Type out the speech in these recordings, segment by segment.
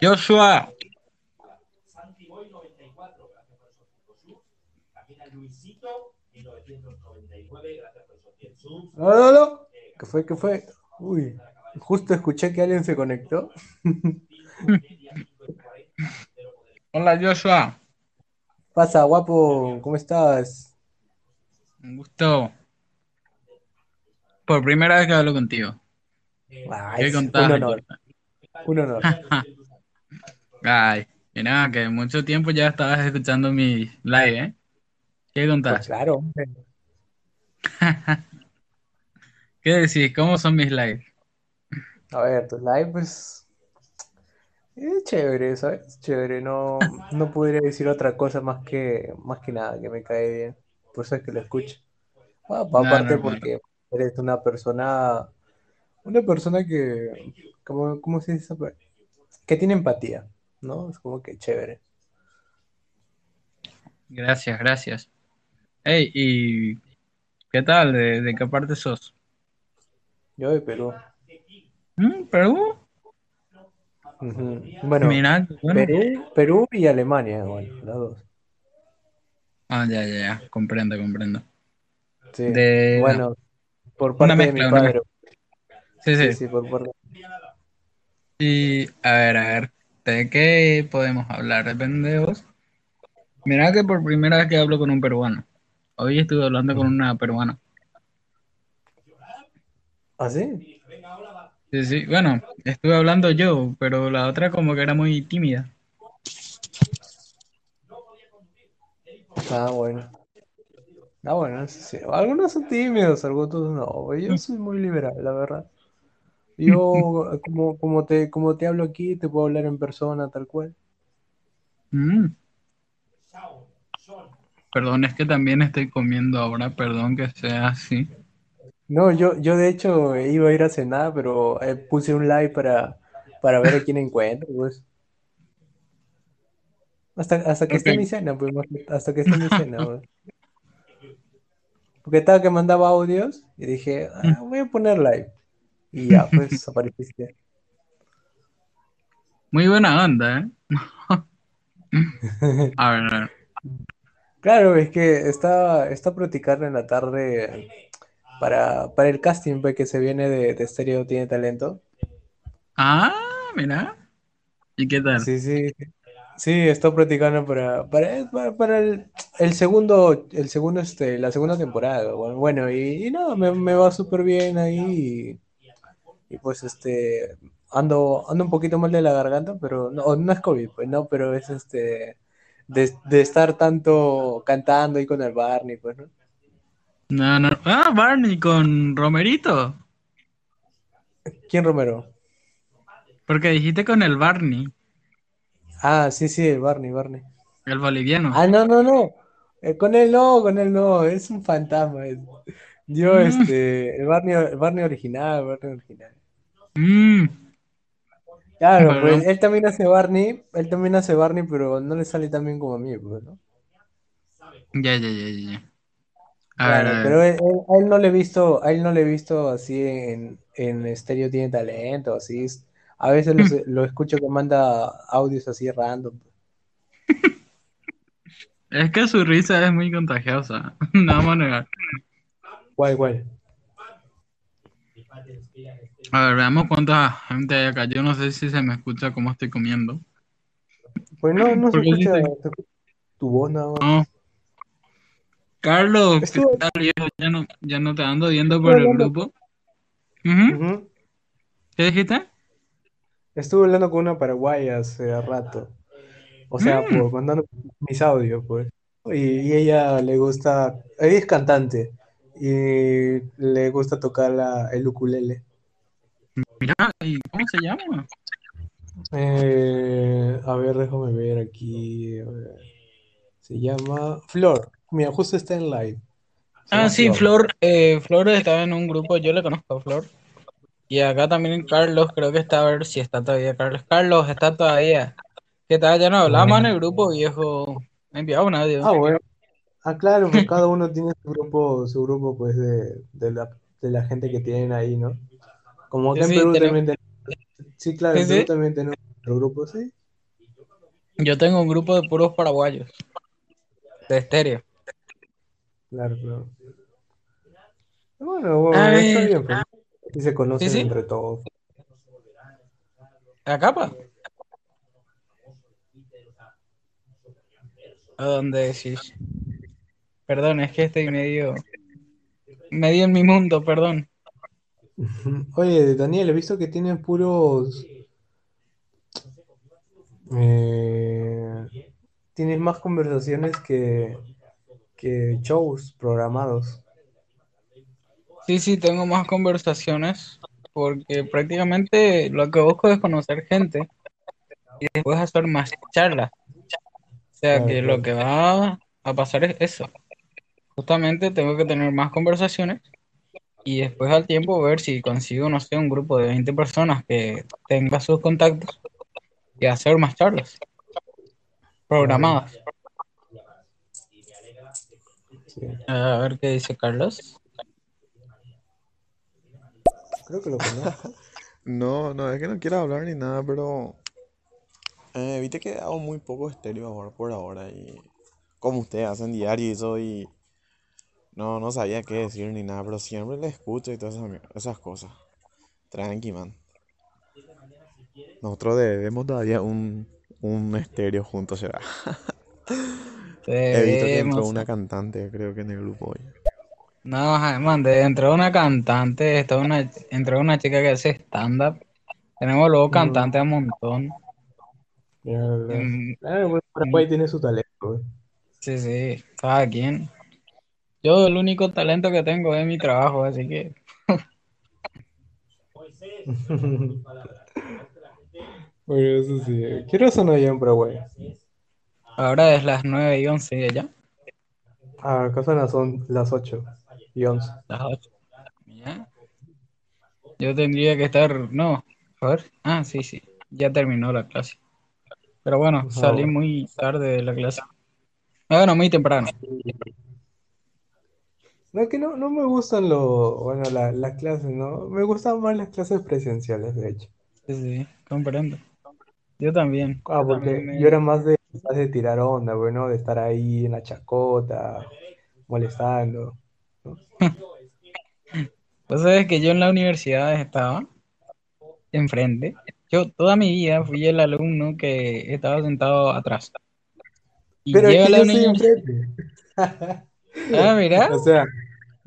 Joshua. No, no, no. ¿Qué fue? ¿Qué fue? Uy, justo escuché que alguien se conectó. Hola Joshua. Pasa, guapo, ¿cómo estás? Un gusto. Por primera vez que hablo contigo. Ay, ¿Qué es un honor, un honor. Ay, mira, que mucho tiempo ya estabas escuchando mi live, ¿eh? ¿Qué Pues contás? claro, hombre. ¿Qué decís? ¿Cómo son mis lives? A ver, tu live, pues. Es chévere, ¿sabes? Chévere, no, no podría decir otra cosa más que, más que nada, que me cae bien. Por eso es que lo escucho. Aparte porque eres una persona, una persona que, ¿cómo, cómo se dice? Que tiene empatía, ¿no? Es como que chévere. Gracias, gracias. Hey, ¿y qué tal? ¿De, de qué parte sos? Yo de Perú. ¿Mm? ¿Perú? Bueno, Mira, qué bueno. Perú, Perú y Alemania, bueno, las dos. Ah, ya, ya, ya. Comprendo, comprendo. Sí, De bueno, por una parte de mi padre. Sí, Sí, sí. sí, por parte. Y a ver, a ver, ¿de qué podemos hablar? Depende de vos. Mira que por primera vez que hablo con un peruano. Hoy estuve hablando con una peruana. ¿Ah, sí? Sí, sí. Bueno, estuve hablando yo, pero la otra como que era muy tímida. Ah, bueno. Ah, bueno, sí, sí. Algunos son tímidos, algunos no. Yo soy muy liberal, la verdad. Yo, como, como te, como te hablo aquí, te puedo hablar en persona, tal cual. Mm. Perdón, es que también estoy comiendo ahora, perdón que sea así. No, yo, yo de hecho iba a ir a cenar, pero eh, puse un live para, para ver a quién encuentro, pues. Hasta, hasta que esté mi cena, pues, hasta que esté mi cena, pues. Porque estaba que mandaba audios y dije, "Ah, voy a poner live. Y ya, pues apareciste. Muy buena onda, ¿eh? A ver, a ver. Claro, es que está, está practicando en la tarde para, para el casting pues, que se viene de, de Stereo Tiene Talento. Ah, mira. ¿Y qué tal? Sí, sí, sí, estoy practicando para, para, para, para el, el segundo, el segundo, este, la segunda temporada. Bueno, bueno, y, me, me va súper bien ahí y, pues este, ando, ando un poquito mal de la garganta, pero no, no es COVID, pues no, pero es este, de, de estar tanto cantando ahí con el Barney, pues, ¿no? No, no. Ah, Barney con Romerito. ¿Quién Romero? Porque dijiste con el Barney, Ah, sí, sí, el Barney, Barney. el boliviano. Ah, no, no, no. Eh, con él no, con él no, es un fantasma. es- Yo, Mm, este, el Barney, el Barney original, el Barney original. Mm, Claro, perdón. pues él también hace Barney, él también hace Barney, pero no le sale tan bien como a mí, pues, ¿no? Ya, ya, ya, ya. A ver, Claro, a pero ver. él- él- a él no le he visto, a él no le he visto así en, en Stereo Tiene Talento, así. es- A veces lo, escucho que manda audios así random. Es que su risa es muy contagiosa. No vamos a negar. ¿Cuál, cuál? A ver, veamos cuánta gente hay acá. Yo no sé si se me escucha cómo estoy comiendo. Pues no, no se escucha dice, se escucha tu voz nada más. no. Carlos, ¿qué Estuve, tal, viejo? Ya no, ya no te ando viendo por el grupo. ¿Qué dijiste? Estuve hablando con una paraguaya hace rato. O sea, Mm, mandando mis audios, pues. Y, y ella le gusta, ella es cantante y le gusta tocar la, el ukulele. Mira, ¿y cómo se llama? Eh, a ver, déjame ver aquí. ver. Se llama Flor. Mira, justo está en live. Se Ah, sí, Flor. Flor. Eh, Flor estaba en un grupo, yo le conozco a Flor. Y acá también Carlos, creo que está a ver si está todavía Carlos. Carlos, está todavía. ¿Qué tal? Ya no hablamos en el grupo, viejo. Me enviaba un audio. Ah, bueno. Ah, claro, pues cada uno tiene su grupo, su grupo pues de, de la, de la gente que tienen ahí, ¿no? Como Sí, acá en sí, Perú tenemos. también tenemos, sí, claro, Sí, en Perú sí. también tenemos ¿Otro grupo sí? Yo tengo un grupo de puros paraguayos. De estéreo. Claro, claro. Bueno, bueno, está ver. bien, pues. Y se conocen sí. entre todos. ¿A capa? ¿A dónde decís? Perdón, es que estoy medio. medio en mi mundo, perdón. Oye, Daniel, he visto que tienen puros. Eh, tienes más conversaciones que, que shows programados. Sí, sí, tengo más conversaciones porque prácticamente lo que busco es conocer gente y después hacer más charlas. O sea Claro, que claro. lo que va a pasar es eso. Justamente tengo que tener más conversaciones y después al tiempo ver si consigo, no sé, un grupo de 20 personas que tenga sus contactos y hacer más charlas programadas. Sí. A ver qué dice Carlos. Creo que lo conozco. No, no, es que no quiero hablar ni nada, pero. Eh, viste que hago muy poco estéreo ahora por ahora y. Como ustedes hacen diario y eso y. No, no sabía qué decir ni nada, pero siempre le escucho y todas esas, esas cosas. Tranqui, man. Nosotros debemos todavía un, un estéreo juntos, será. He visto que entró una cantante, creo que en el grupo hoy. No, man, de- entró una cantante, está una, entró una chica que hace stand-up. Tenemos luego cantantes a montón. Ya. Mm, Claro, pues, tiene su talento. Sí, sí, cada quien. Yo el único talento que tengo es mi trabajo, así que Bueno, eso sí. ¿Qué hora son allá en Paraguay? ahora es las 9 y 11 de allá, Ah, acá son las, on- las 8 y 11. las 8. Ya. Yo tendría que estar, no, a ver, ah, sí, sí, ya terminó la clase. Pero bueno, Ah, salí muy tarde de la clase. Ah, Bueno, muy temprano. No, es que no, no me gustan lo, bueno, la- las clases, ¿no? Me gustan más las clases presenciales, de hecho. Sí, sí, comprendo. Yo también. Ah, porque También yo era más de, más de tirar onda, bueno, de estar ahí en la chacota, molestando. Vos sabés que yo en la universidad estaba enfrente. Yo toda mi vida fui el alumno que estaba sentado atrás. Y Pero es llega que la yo estoy universidad. enfrente. Ah, mira. O sea,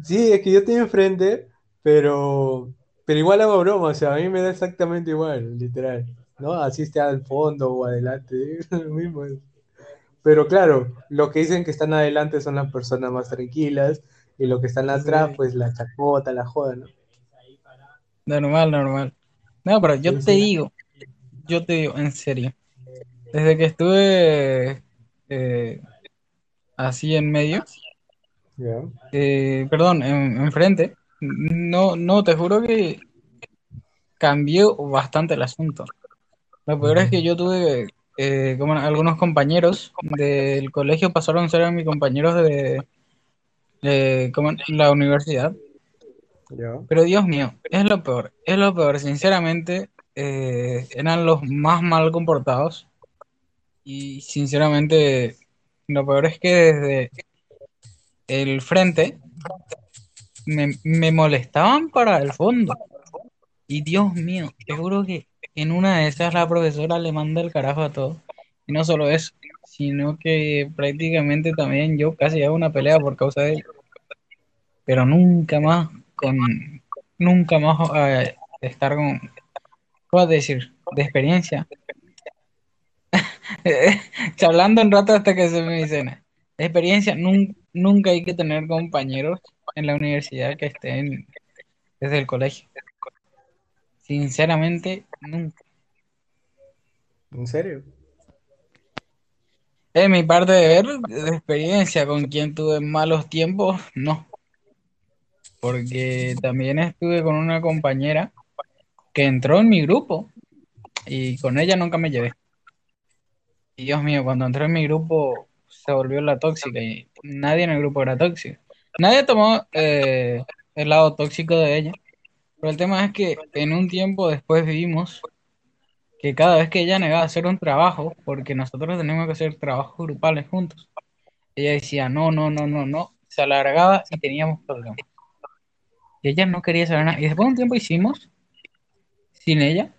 sí, es que yo estoy enfrente, pero, pero igual hago broma, o sea, a mí me da exactamente igual, literal. ¿No? Así esté al fondo o adelante, lo mismo es. Pero claro, lo que dicen que están adelante son las personas más tranquilas, y lo que están atrás, pues la chacota, la joda, ¿no? Normal, normal. No, pero yo Sí, te sí. digo, yo te digo, en serio. Desde que estuve eh, así en medio, Eh, perdón, en, enfrente, no, no, te juro que cambió bastante el asunto. Lo peor es que yo tuve, eh, como algunos compañeros del colegio pasaron a ser mis compañeros de, de como la universidad. Pero Dios mío, es lo peor, es lo peor, sinceramente, eh, eran los más mal comportados. Y sinceramente lo peor es que desde el frente me, me molestaban para el fondo y Dios mío, te juro que en una de esas la profesora le manda el carajo a todo y no solo eso, sino que prácticamente también yo casi hago una pelea por causa de ello, pero nunca más con nunca más eh, estar con, ¿cómo decir? De experiencia. Charlando un rato hasta que se me dicen, experiencia, nun- nunca hay que tener compañeros en la universidad que estén desde el colegio. Sinceramente, nunca. ¿En serio? En mi parte de ver, de experiencia, con quien tuve malos tiempos, no. Porque también estuve con una compañera que entró en mi grupo y con ella nunca me llevé. Y Dios mío, cuando entró en mi grupo se volvió la tóxica y nadie en el grupo era tóxico. Nadie tomó eh, el lado tóxico de ella, pero el tema es que en un tiempo después vimos que cada vez que ella negaba a hacer un trabajo, porque nosotros teníamos que hacer trabajos grupales juntos, ella decía no, no, no, no, no, se alargaba y teníamos problemas. Y ella no quería saber nada. Y después de un tiempo hicimos, sin ella,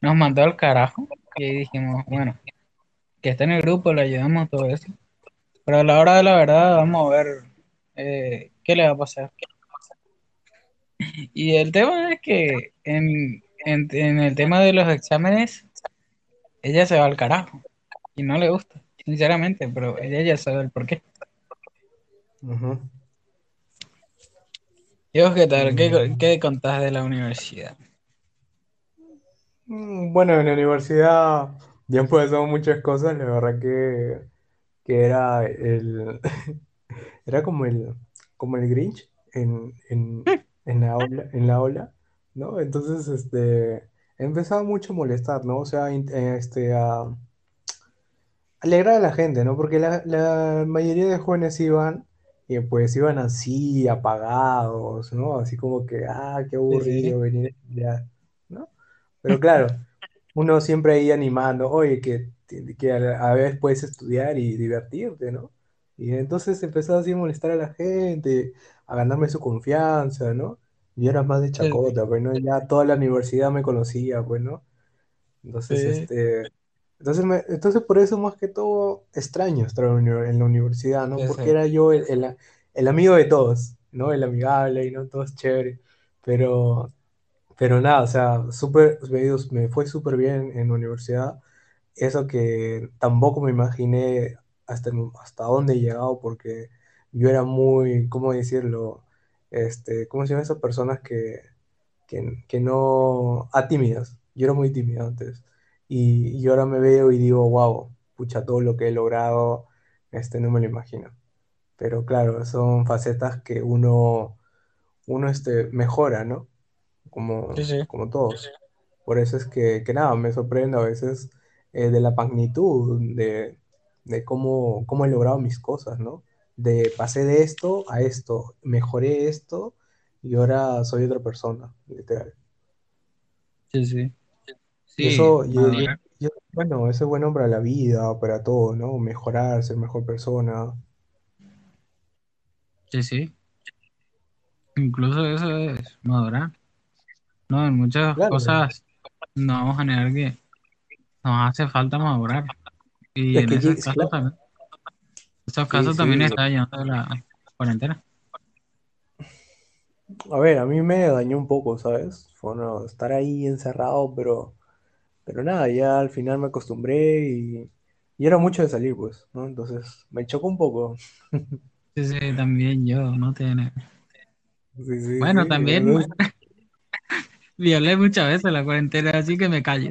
nos mandó al carajo y dijimos, bueno, que está en el grupo, le ayudamos todo eso. Pero a la hora de la verdad, vamos a ver eh, qué le va a pasar. Y el tema es que en, en, en el tema de los exámenes, ella se va al carajo y no le gusta, sinceramente, pero ella ya sabe el por qué. ¿Y vos qué tal? ¿Qué, qué contás de la universidad? Mm, Bueno, en la universidad ya han pasado muchas cosas, la verdad que, que era el era como el como el Grinch en, en, en la ola, en la ola, ¿no? Entonces, este empezaba mucho a molestar, ¿no? O sea, eh, este a alegrar a la gente, ¿no? Porque la, la mayoría de jóvenes iban y pues iban así, apagados, ¿no? Así como que, ah, qué Sí, sí, aburrido venir a estudiar, ¿no? Pero claro, uno siempre ahí animando, oye, que, que a la vez puedes estudiar y divertirte, ¿no? Y entonces empezaba así a molestar a la gente, a ganarme su confianza, ¿no? Yo era más de chacota, pues, ¿no? Ya toda la universidad me conocía, pues, ¿no? Entonces, sí, este, entonces, me- entonces por eso más que todo extraño estar en la universidad, ¿no? sí, Porque sí, era yo el, el, el amigo de todos, ¿no? El amigable y no todos chévere. Pero, pero nada, o sea, súper, me, me fue súper bien en la universidad. Eso que tampoco me imaginé hasta, hasta dónde he llegado porque yo era muy, ¿cómo decirlo? Este, ¿cómo se llaman esas personas que que, que no, a tímidas. Yo era muy tímido antes. Y, y ahora me veo y digo, wow, pucha, todo lo que he logrado, este, no me lo imagino. Pero claro, son facetas que uno, uno este, mejora, ¿no? Como, sí, como todos. Por eso es que, que nada, me sorprendo a veces eh, de la magnitud, de, de cómo, cómo he logrado mis cosas, ¿no? De pasé de esto a esto, mejoré esto y ahora soy otra persona, literal. sí, sí, sí, eso, y, y- madurar, y eso, bueno, eso es bueno para la vida, para todo, ¿no? Mejorar, ser mejor persona. sí, sí, incluso eso es madurar, ¿no? En muchas Claro, cosas no vamos a negar que nos hace falta madurar y es en que, esos casos claro, también, esos sí, casos también sí. está llevando la cuarentena. A ver, a mí me dañó un poco, ¿sabes? Fue no, estar ahí encerrado, pero, pero nada, ya al final me acostumbré y, y era mucho de salir, pues, ¿no? Entonces, me chocó un poco. Sí, sí, también yo, no tiene. Sí, sí, sí. Bueno, también violé muchas veces la cuarentena, así que me callo.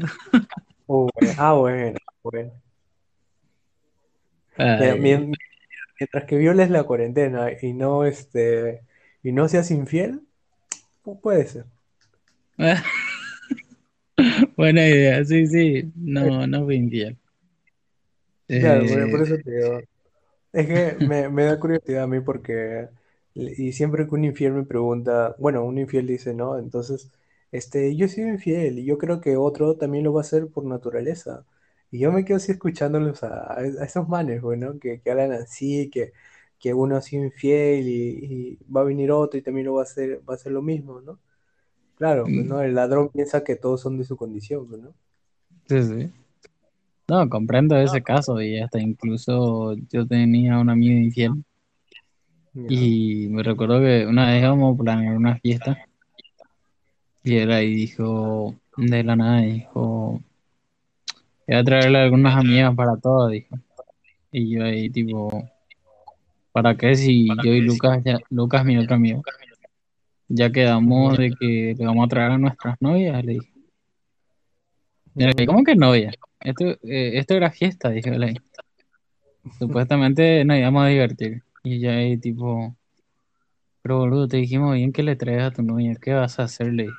Bueno, ah, bueno, bueno. Mira, Ay. mien- mientras que violes la cuarentena y no, este, y no seas infiel, pu- puede ser. Buena idea, sí, sí, no, no fui infiel. Claro, por, Eh, por eso te digo. Es que me, me da curiosidad a mí porque, y siempre que un infiel me pregunta, bueno, un infiel dice, no, entonces, este, yo soy infiel y yo creo que otro también lo va a hacer por naturaleza. Y yo me quedo así escuchándolos a, a esos manes, bueno, que, que hablan así, que, que uno ha sido infiel y, y va a venir otro y también lo va a hacer, va a hacer lo mismo, ¿no? Claro, pues, mm, ¿no? El ladrón piensa que todos son de su condición, pues, ¿no? sí, sí. No, comprendo ese caso y hasta incluso yo tenía un amigo infiel y me recuerdo que una vez íbamos a planear una fiesta y él ahí dijo, de la nada, dijo, voy a traerle algunas amigas para todos, dijo. Y yo ahí tipo, ¿para qué si yo y Lucas, ya, Lucas mi otro amigo, ya quedamos de que le vamos a traer a nuestras novias? Le dije, ujú. ¿cómo que novia? Esto, eh, esto era fiesta, dije. Supuestamente nos íbamos a divertir. Y ya ahí tipo, pero boludo, te dijimos bien que le traigas a tu novia, ¿qué vas a hacerle?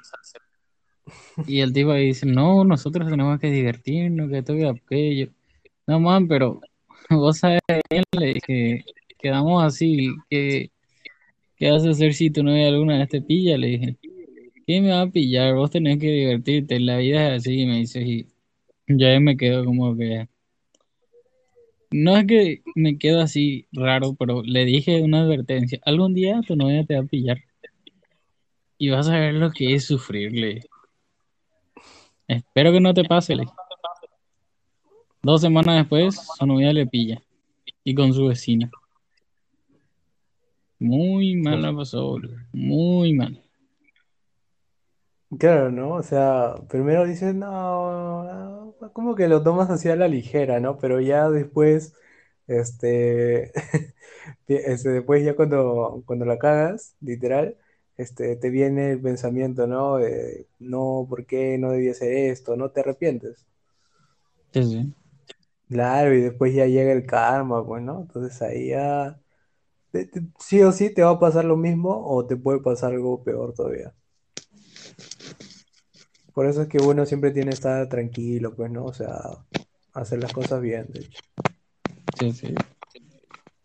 Y el tipo ahí dice, no, nosotros tenemos que divertirnos, que esto y aquello. No, man, pero vos le dije, quedamos así, ¿qué, qué vas a hacer si tu novia alguna vez te pilla? Le dije, ¿qué me va a pillar? Vos tenés que divertirte, la vida es así, me dice, y ahí me quedo como que. No es que me quedo así raro, pero le dije una advertencia. Algún día tu novia te va a pillar. Y vas a ver lo que es sufrirle. Espero que no te pase. le. Dos semanas después, su novia le pilla. Y con su vecina. Muy mal la pasó, boludo. Muy mal. Claro, ¿no? O sea, primero dices, no, no", como que lo tomas así a la ligera, ¿no? Pero ya después, este, este, después ya cuando, cuando la cagas, literal, este, te viene el pensamiento, ¿no? No, ¿por qué no debía hacer esto? No te arrepientes. Sí, sí. Claro, y después ya llega el karma, pues, ¿no? Entonces ahí ya, te- te- sí o sí te va a pasar lo mismo o te puede pasar algo peor todavía. Por eso es que uno siempre tiene que estar tranquilo, pues, ¿no? O sea, hacer las cosas bien, de hecho. Sí, sí.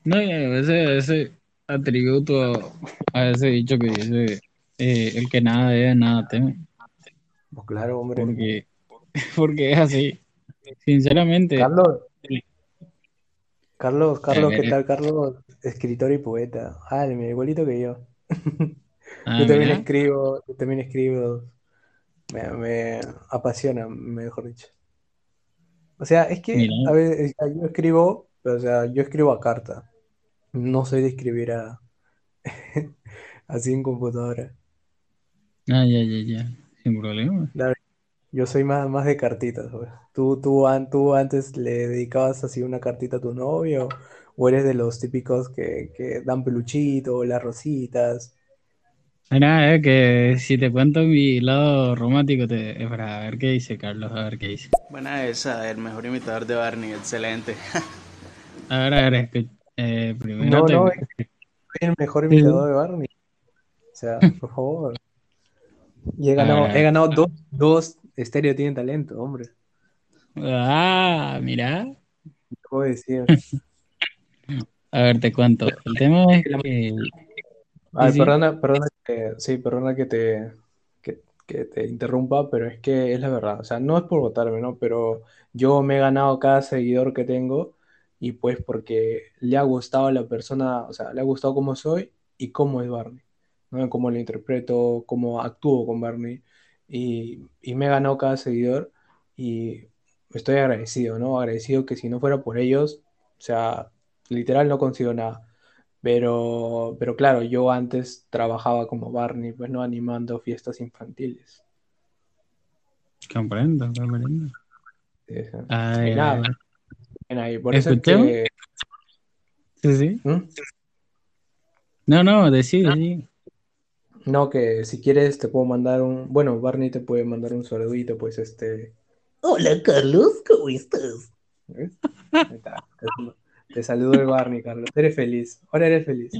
No, y a veces ese atributo a ese dicho que dice eh, el que nada debe, nada teme. Pues claro, hombre. Porque, porque es así. Sinceramente, Carlos, Carlos, Carlos, ¿qué tal, Carlos? Escritor y poeta. Ah, igualito que yo. ah, Yo también mira, escribo, yo también escribo. Me, me apasiona, mejor dicho. O sea, es que, mira, a ver, yo escribo, pero, o sea, yo escribo a carta. No soy de escribir a, así en computadora. ah, ya, ya, ya, sin problema. Claro, yo soy más, más de cartitas, pues. ¿Tú, tú, an- tú antes le dedicabas así una cartita a tu novio? ¿O eres de los típicos que, que dan peluchito, las rositas? Mira, eh, que si te cuento mi lado romántico, te... espera, a ver qué dice Carlos, a ver qué dice. Buena esa, el mejor imitador de Barney, excelente. A ver, a ver, escu- eh, primero No, te... no, es que soy el mejor imitador de Barney. O sea, por favor. Y he ganado, he ganado dos, dos Estéreo tienen talento, hombre. Ah, mira. ¿Qué puedo decir? A ver, te cuento. El tema es que... Ay, Sí, perdona, perdona que, sí, perdona que te, que, que te interrumpa, pero es que es la verdad. O sea, no es por votarme, ¿no? Pero yo me he ganado cada seguidor que tengo y pues porque le ha gustado a la persona, o sea, le ha gustado cómo soy y cómo es Barney, ¿no? Cómo lo interpreto, cómo actúo con Barney y, y me he ganado cada seguidor y estoy agradecido, ¿no? Agradecido que si no fuera por ellos, o sea, literal no consigo nada. Pero, pero claro, yo antes trabajaba como Barney, pues no animando fiestas infantiles. Comprendo, comprendo. Sí, sí. Y nada, ahí. Por eso que... Sí, sí. ¿Mm? No, no, decide, sí. No, que si quieres te puedo mandar un... Bueno, Barney te puede mandar un saludito, pues este... Hola Carlos, ¿cómo estás? ¿ves? Ahí está. Te, saludo el Barney, Carlos. Eres feliz. Ahora eres feliz.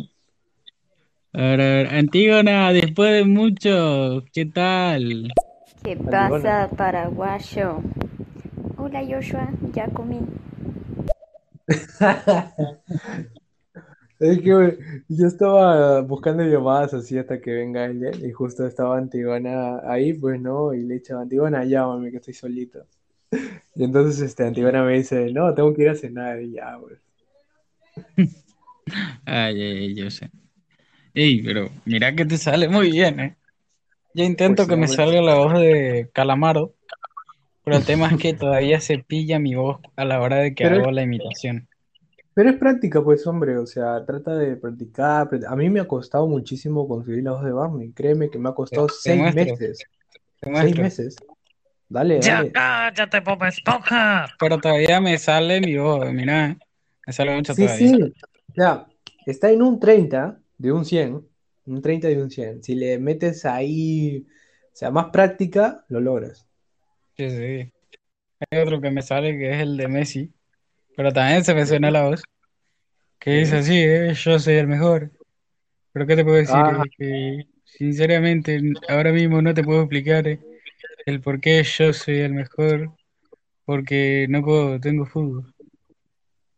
A ver, a ver, Antígona, después de mucho, ¿qué tal? ¿Qué pasa, paraguayo? Hola, Joshua, ya comí. Es que yo estaba buscando llamadas así hasta que venga ella y justo estaba Antigona ahí, pues no, y le he dicho, Antigona, llámame que estoy solito. Y entonces este, Antigona me dice, no, tengo que ir a cenar y ya, pues. Ay, ay, ay, yo sé. Ey, pero mira que te sale muy bien, ¿eh? Yo intento Pues que me salga la voz de Calamaro, pero el tema es que todavía se pilla mi voz a la hora de que Pero- hago la imitación. Pero es práctica, pues, hombre, o sea, trata de practicar. practi- A mí me ha costado muchísimo conseguir la voz de Barney, créeme que me ha costado Te seis muestro, meses. Te Seis meses. Dale, Ya dale. cállate, Bob Esponja. Pero todavía me sale mi voz, mira, sale mucho Sí, todavía. sí. Sea, está en un 30 de un 100, un 30 de un 100. Si le metes ahí, o sea, más práctica, lo logras. Sí, sí. Hay otro que me sale que es el de Messi, pero también se me suena la voz, que dice así, eh, yo soy el mejor. Pero ¿qué te puedo decir? Ah. Es que sinceramente ahora mismo no te puedo explicar eh, el por qué yo soy el mejor, porque no puedo, tengo fútbol.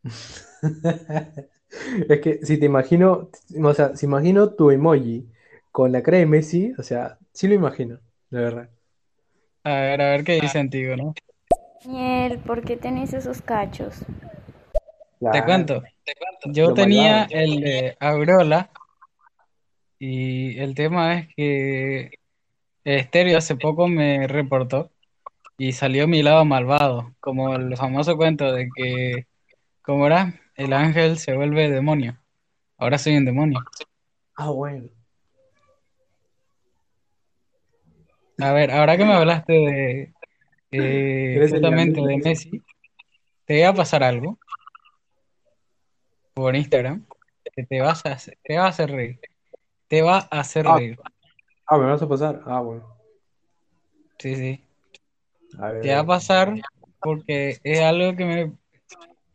Es que si te imagino, o sea, si imagino tu emoji con la cara de Messi, o sea, sí lo imagino, de verdad. A ver, a ver qué dice Antigo, ¿no? Miel, ¿por qué tenés esos cachos? Te Claro, cuento. Yo lo tenía malvado. el de Aureola y el tema es que Estéreo hace poco me reportó y salió mi lado malvado, como el famoso cuento de que, ¿cómo era? El ángel se vuelve demonio. Ahora soy un demonio. Ah, bueno. A ver, ahora que me hablaste de eh, justamente de. Messi, te voy a pasar algo por Instagram que te vas a hacer, te va a hacer reír. Te va a hacer Ah. reír. Ah, ¿me vas a pasar? Ah, bueno. Sí, sí. A ver. Te va a pasar porque es algo que me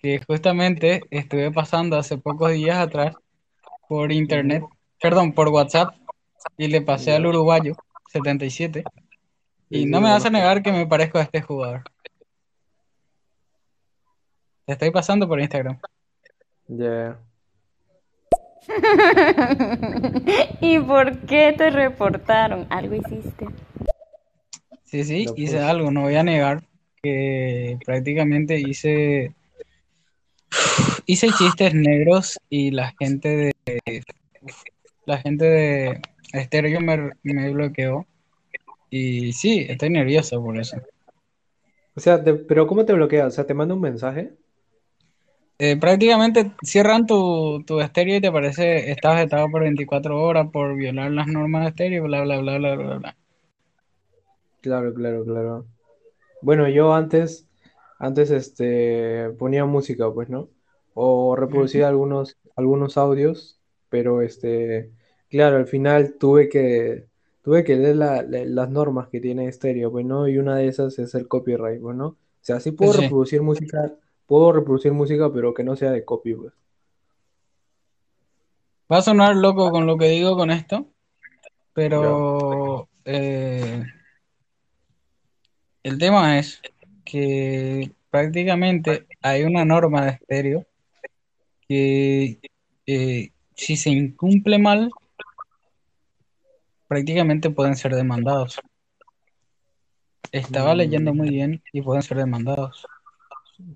que justamente estuve pasando hace pocos días atrás por internet, perdón, por WhatsApp y le pasé al uruguayo 77 y Sí, no sí, me vas a negar que me parezco a este jugador. Te estoy pasando por Instagram. Ya. ¿Y por qué te reportaron? ¿Algo hiciste? Sí, sí, hice algo, no voy a negar que prácticamente hice hice chistes negros y la gente de la gente de Estéreo me, me bloqueó y sí, estoy nervioso por eso. O sea, te- pero ¿cómo te bloquea? O sea, te manda un mensaje. Eh, prácticamente cierran tu, tu estéreo y te aparece estás vetado por 24 horas por violar las normas de estéreo, bla, bla, bla, bla, bla, bla. Claro, claro, claro. Bueno, yo antes, antes este, ponía música, pues, ¿no? O reproducía algunos, algunos audios, pero este, claro, al final tuve que, tuve que leer la- la- las normas que tiene Stereo, pues, ¿no? Y una de esas es el copyright, pues, ¿no? O sea, sí puedo Sí. reproducir música, puedo reproducir música, pero que no sea de copy, pues. Va a sonar loco con lo que digo con esto, pero eh, el tema es que prácticamente hay una norma de estéreo que eh, si se incumple mal, prácticamente pueden ser demandados. Estaba Mm. leyendo muy bien y pueden ser demandados.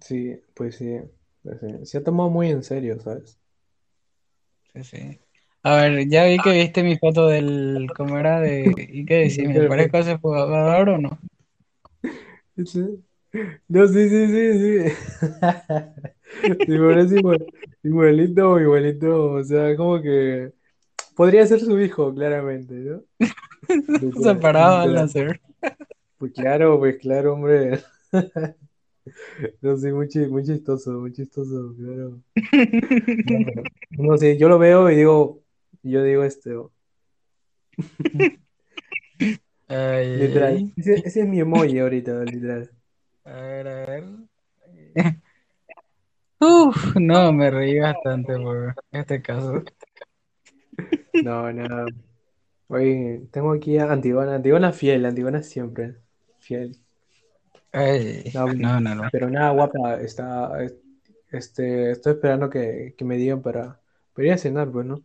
Sí, pues sí, pues sí. Se ha tomado muy en serio, ¿sabes? Sí, sí. A ver, ya vi que viste mi foto del, ¿cómo era? De, ¿y qué decís? ¿Me parezco a ese jugador o no? Sí. No, sí, sí, sí, sí. Sí, parece igual- igualito, igualito. O sea, como que podría ser su hijo, claramente, ¿no? Separado al nacer. Pues claro, pues claro, hombre. No, sí, muy, chi- muy chistoso, muy chistoso, claro. No, sí, yo lo veo y digo, yo digo este, oh, Ay, literal. Ese, ese es mi emoji ahorita, literal. A ver, a ver. Uf, no, me reí bastante por este caso. No, no. Oye, tengo aquí a Antigona, Antigona fiel, Antigona siempre fiel. Ay, No, no, no, no. Pero nada, guapa, está, es- este, estoy esperando que, que me digan para, para ir a cenar, pues, ¿no?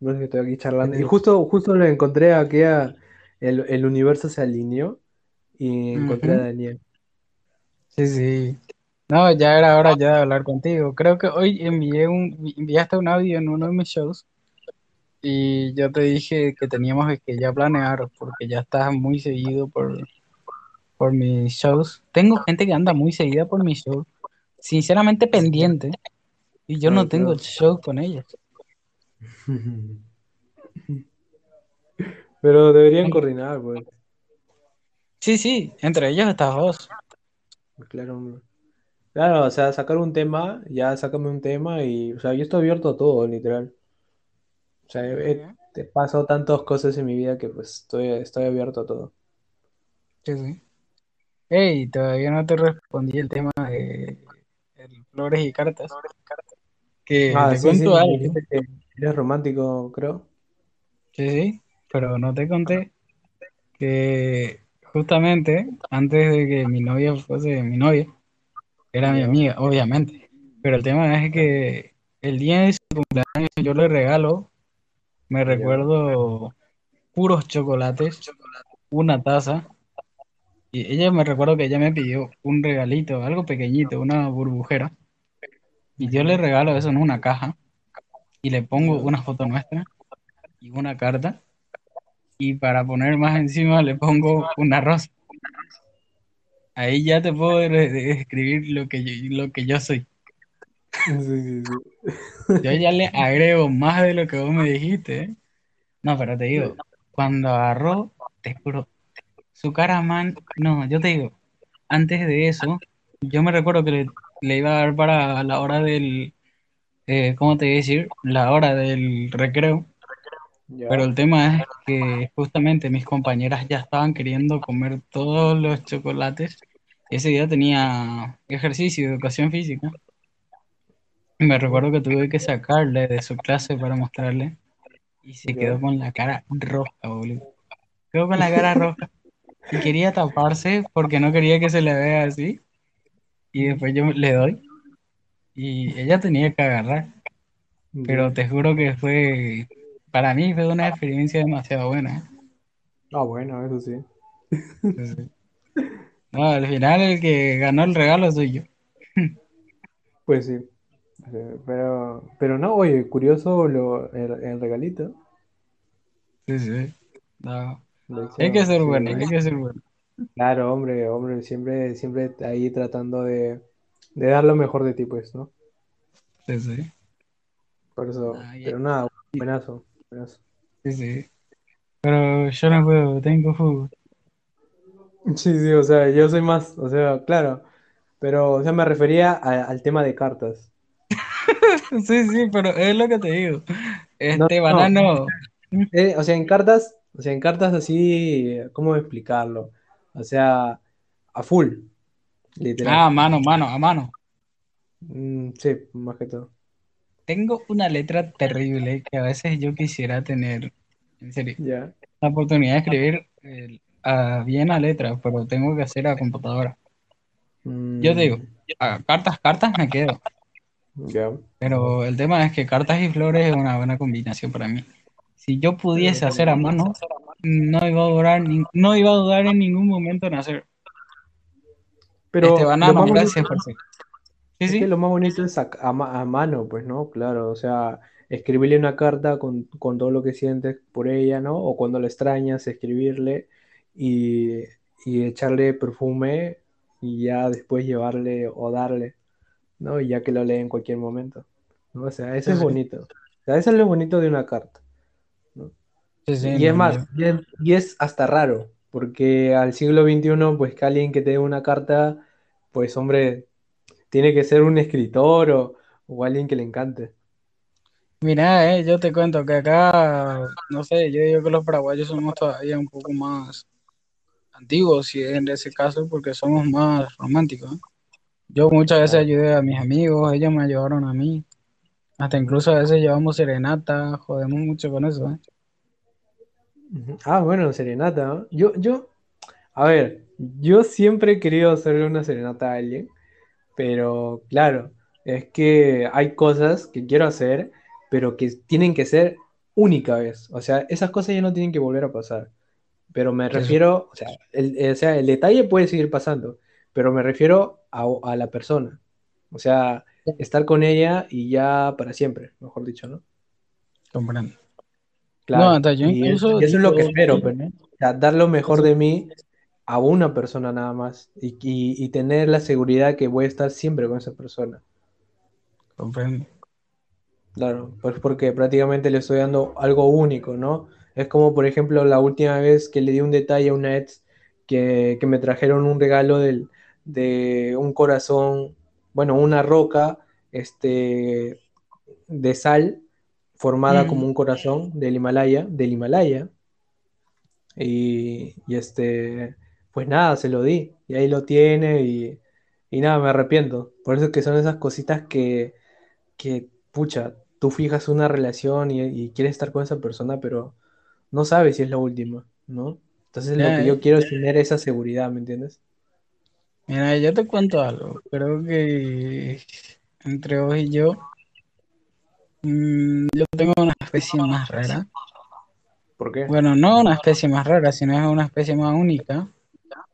No sé que estoy aquí charlando. Y justo, justo lo encontré aquí, a- el, el universo se alineó y encontré a. Daniel. Sí, sí. No, ya era hora ya de hablar contigo. Creo que hoy envié un, enviaste un audio en uno de mis shows y yo te dije que teníamos que ya planear porque ya estás muy seguido por, por mis shows. Tengo gente que anda muy seguida por mis shows, sinceramente pendiente, y yo no tengo shows con ellos. Pero deberían coordinar, pues. Sí, sí, entre ellos estás vos. Claro, hombre. Claro, o sea, sacar un tema, ya sácame un tema y, o sea, yo estoy abierto a todo, literal. O sea, he, he- he pasado tantas cosas en mi vida que pues estoy, estoy abierto a todo. Sí, sí. Hey, todavía no te respondí el tema de el flores y cartas. Que Ah, te sí, sí, cuento me algo. dijiste que eres romántico, creo. Sí, sí, pero no te conté que justamente antes de que mi novia fuese mi novia, era mi amiga, obviamente. Pero el tema es que el día de su cumpleaños yo le regalo, me recuerdo, puros chocolates, una taza Y ella me recuerdo que ella me pidió un regalito, algo pequeñito, una burbujera. Y yo le regalo eso en una caja y le pongo una foto nuestra y una carta. Y para poner más encima le pongo una rosa. Ahí ya te puedo de- de- describir lo que yo, lo que yo soy. Sí, sí, sí. Yo ya le agrego más de lo que vos me dijiste. ¿eh? No, pero te digo, cuando agarró, te juro, su cara, man, no, yo te digo, antes de eso, yo me recuerdo que le, le iba a dar para la hora del, eh, ¿cómo te voy a decir? La hora del recreo, Ya. pero el tema es que justamente mis compañeras ya estaban queriendo comer todos los chocolates. Ese día tenía ejercicio, educación física. Me recuerdo que tuve que sacarle de su clase para mostrarle. Y se quedó con la cara roja, boludo. Quedó con la cara roja. Y quería taparse porque no quería que se le vea así. Y después yo le doy. Y ella tenía que agarrar. Pero te juro que fue, para mí fue una experiencia demasiado buena. ¿eh? Ah, bueno, eso sí. Sí, sí. No, al final el que ganó el regalo soy yo. Pues sí. Pero, pero no, oye, curioso lo, el, el regalito. Sí, sí. No. Hay que ser bueno, hay que ser bueno. Claro, hombre, hombre, siempre, siempre ahí tratando de, de dar lo mejor de ti, pues, ¿no? Sí, sí. Por eso, Ah, pero nada, buenazo, buenazo. Sí, sí. Pero yo no puedo, tengo fútbol. Sí, sí, o sea, yo soy más, o sea, claro, pero, o sea, me refería a- al tema de cartas. Sí, sí, pero es lo que te digo. Este no. banano. Eh, o sea, en cartas, o sea, en cartas así, ¿cómo explicarlo? O sea, a full, literal. Ah, a mano, mano, a mano. Mm, sí, más que todo. Tengo una letra terrible que a veces yo quisiera tener, en serio, Ya. la oportunidad de escribir eh, a- bien a letra, pero tengo que hacer a computadora. Yo digo, a cartas, cartas me quedo. Mm. Pero el tema es que cartas y flores es una buena combinación para mí. Si yo pudiese hacer a mano, no iba a durar, no iba a dudar en ningún momento en hacer. Pero Este lo banano, más bonito- por. Sí, Es sí. que lo más bonito es a, a a mano, pues, ¿no? Claro, o sea, escribirle una carta con, con todo lo que sientes por ella, ¿no? O cuando la extrañas, escribirle y, y echarle perfume y ya después llevarle o darle, ¿no? Y ya que lo lee en cualquier momento, ¿no? O sea, eso Sí, es bonito. O sea, eso es lo bonito de una carta. Sí, sí, Y es no, más, yo- y es, y es hasta raro, porque al siglo XXI, pues que alguien que te dé una carta, pues hombre, tiene que ser un escritor o, o alguien que le encante. Mira, eh, yo te cuento que acá, no sé, yo digo que los paraguayos somos todavía un poco más antiguos, si en ese caso, porque somos más románticos. Yo muchas veces ayudé a mis amigos, ellos me ayudaron a mí. Hasta incluso a veces llevamos serenata, jodemos mucho con eso, ¿eh? Ah, bueno, serenata, ¿no? Yo, yo, a ver, yo siempre he querido hacerle una serenata a alguien, pero claro, es que hay cosas que quiero hacer, pero que tienen que ser única vez. O sea, esas cosas ya no tienen que volver a pasar. Pero me refiero, o sea, el, o sea, el detalle puede seguir pasando, pero me refiero a, a la persona. O sea, estar con ella y ya para siempre, mejor dicho, ¿no? Comprendo. Claro. No, yo incluso y eso es lo que espero, pues, ¿no? O sea, dar lo mejor de mí a una persona nada más y, y- y tener la seguridad que voy a estar siempre con esa persona. comprendo. Claro, pues porque prácticamente le estoy dando algo único, ¿no? Es como, por ejemplo, la última vez que le di un detalle a una ex que, que me trajeron un regalo del, de un corazón, bueno, una roca, este, de sal formada Mm. como un corazón del Himalaya, del Himalaya. Y, y este, pues nada, se lo di. Y ahí lo tiene y, y nada, me arrepiento. Por eso es que son esas cositas que, que, pucha, tú fijas una relación y, y quieres estar con esa persona, pero no sabes si es la última, ¿no? Entonces lo Ya, que eh. yo quiero es tener esa seguridad, ¿me entiendes? Mira, yo te cuento algo. Creo que entre vos y yo, mm, yo tengo una especie más rara. ¿Por qué? Bueno, no una especie más rara, sino es una especie más única.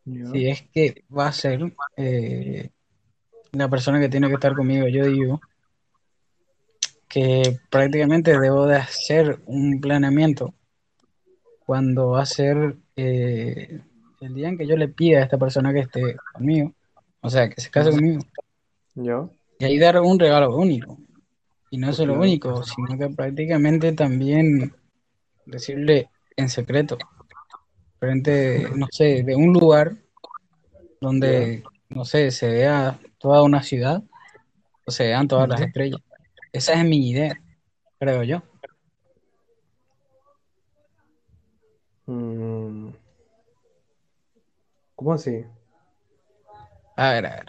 Si es que va a ser eh, la persona que tiene que estar conmigo, yo digo que prácticamente debo de hacer un planeamiento cuando va a ser eh, el día en que yo le pida a esta persona que esté conmigo, o sea, que se case conmigo, ¿Ya? y ahí dar un regalo único. Y no solo único, sino que prácticamente también decirle en secreto, frente, no sé, de un lugar donde, no sé, se vea toda una ciudad o se vean todas las estrellas. Esa es mi idea, creo yo. Mm. ¿Cómo así? A ver, a ver.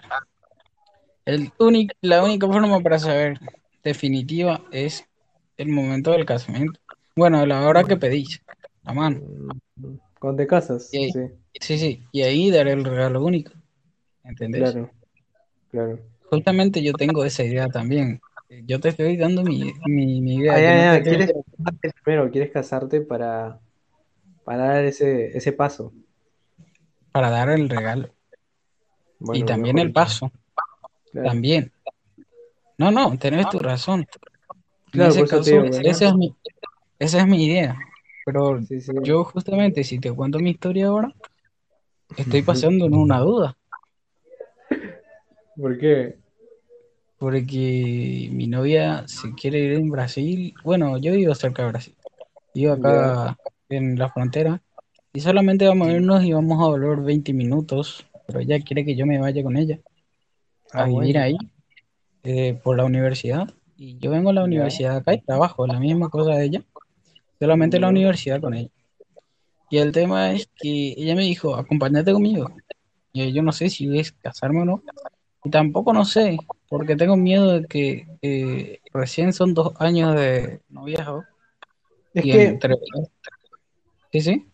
El único, la única forma para saber definitiva es el momento del casamiento. Bueno, la hora que pedís, la mano. Mm, Cuando te casas, ahí- sí, Sí, sí, y ahí daré el regalo único. ¿Entendés? claro, claro. Justamente yo tengo esa idea también. Yo te estoy dando mi, mi, mi idea. Ah, Yo ya, no ¿Quieres casarte primero? ¿Quieres casarte para, para dar ese, ese paso? Para dar el regalo. y también el paso. Claro. También. No, no, tenés tu razón. Claro, ese caso, digo, ¿verdad? esa es mi, esa es mi idea. Pero Sí, sí. yo justamente, si te cuento mi historia ahora, estoy pasando en una duda. ¿Por qué? Porque mi novia se quiere ir en Brasil. Bueno, yo vivo cerca de Brasil. Vivo acá en la frontera. Y solamente vamos a irnos y vamos a volver 20 minutos. Pero ella quiere que yo me vaya con ella a Ah, vivir bueno. ahí eh, por la universidad. Y yo vengo a la universidad acá y trabajo, la misma cosa de ella. Solamente la universidad con ella. Y el tema es que ella me dijo, acompáñate conmigo. Y yo no sé si es casarme o no. Y tampoco no sé, porque tengo miedo de que eh, recién son dos años de noviazgo. Es y que, entre... Sí, sí,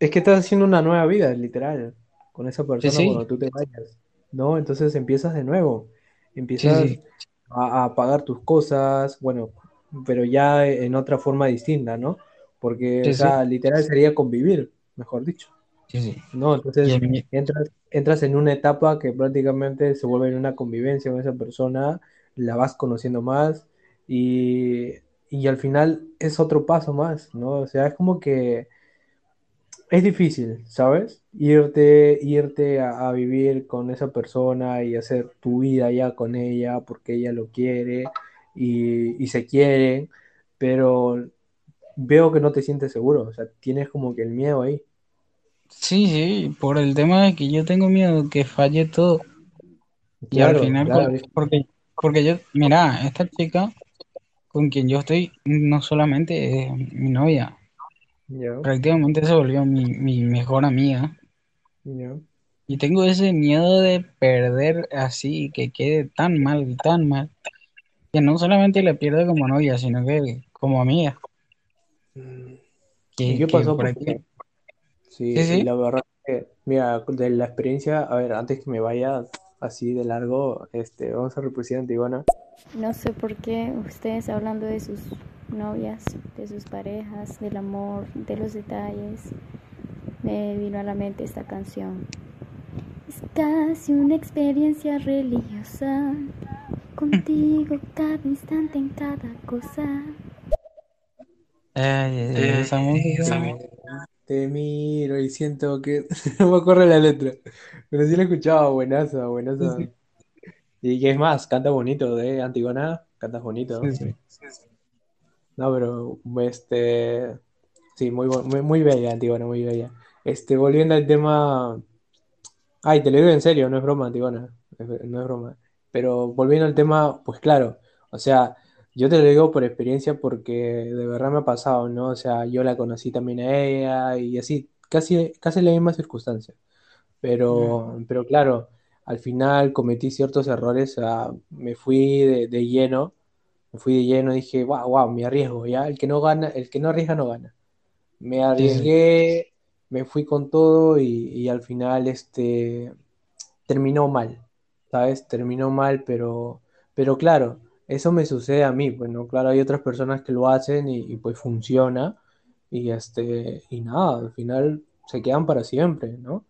es que estás haciendo una nueva vida, literal, con esa persona sí. cuando tú te vayas, ¿no? Entonces empiezas de nuevo, empiezas sí, a, a pagar tus cosas, bueno, pero ya en otra forma distinta, ¿no? Porque, o sea, literal sería convivir, mejor dicho, sí, sí. ¿no? Entonces entras, entras en una etapa que prácticamente se vuelve en una convivencia con esa persona, la vas conociendo más y, y al final es otro paso más, ¿no? O sea, es como que es difícil, ¿sabes? Irte, irte a, a vivir con esa persona y hacer tu vida ya con ella porque ella lo quiere y, y se quieren, pero veo que no te sientes seguro, o sea, tienes como que el miedo ahí. Sí, sí, por el tema de que yo tengo miedo que falle todo. Y al final, claro, porque, porque yo, mira, esta chica con quien yo estoy no solamente es mi novia, ya, prácticamente se volvió mi, mi mejor amiga. ya. Y tengo ese miedo de perder así, que quede tan mal y tan mal, que no solamente la pierda como novia, sino que como amiga. Mm, Que, ¿Y qué que pasó? Porque sí, Sí, sí. la verdad que, mira, de la experiencia, a ver, antes que me vaya así de largo, este, vamos a reproducir Antigona. No sé por qué ustedes hablando de sus novias, de sus parejas, del amor, de los detalles, me vino a la mente esta canción. Es casi una experiencia religiosa, contigo cada instante en cada cosa. Ay, ay, ay, esa música. Te miro y siento que no me acuerdo la letra, pero sí la escuchaba, buenaza, buenaza. Sí, Y que es más, canta bonito, de Antigona, cantas bonito. Sí, sí. No, pero este sí, muy, muy, muy bella, Antigona, muy bella. Este, volviendo al tema. Ay, te lo digo en serio, no es broma, Antigona. No es broma. Pero volviendo al tema, pues claro, o sea, yo te lo digo por experiencia porque de verdad me ha pasado, ¿no? O sea, yo la conocí también a ella y así, casi, casi la misma circunstancia. Pero, pero claro, al final cometí ciertos errores, o sea, me fui de, de lleno, me fui de lleno, dije, wow, wow, me arriesgo, ya, el que no gana, el que no arriesga no gana. Me sí. arriesgué, me fui con todo y, y al final este terminó mal, ¿sabes? Terminó mal, pero, pero claro, eso me sucede a mí, pues no, claro, hay otras personas que lo hacen y, y, pues funciona y este y nada, al final se quedan para siempre, ¿no?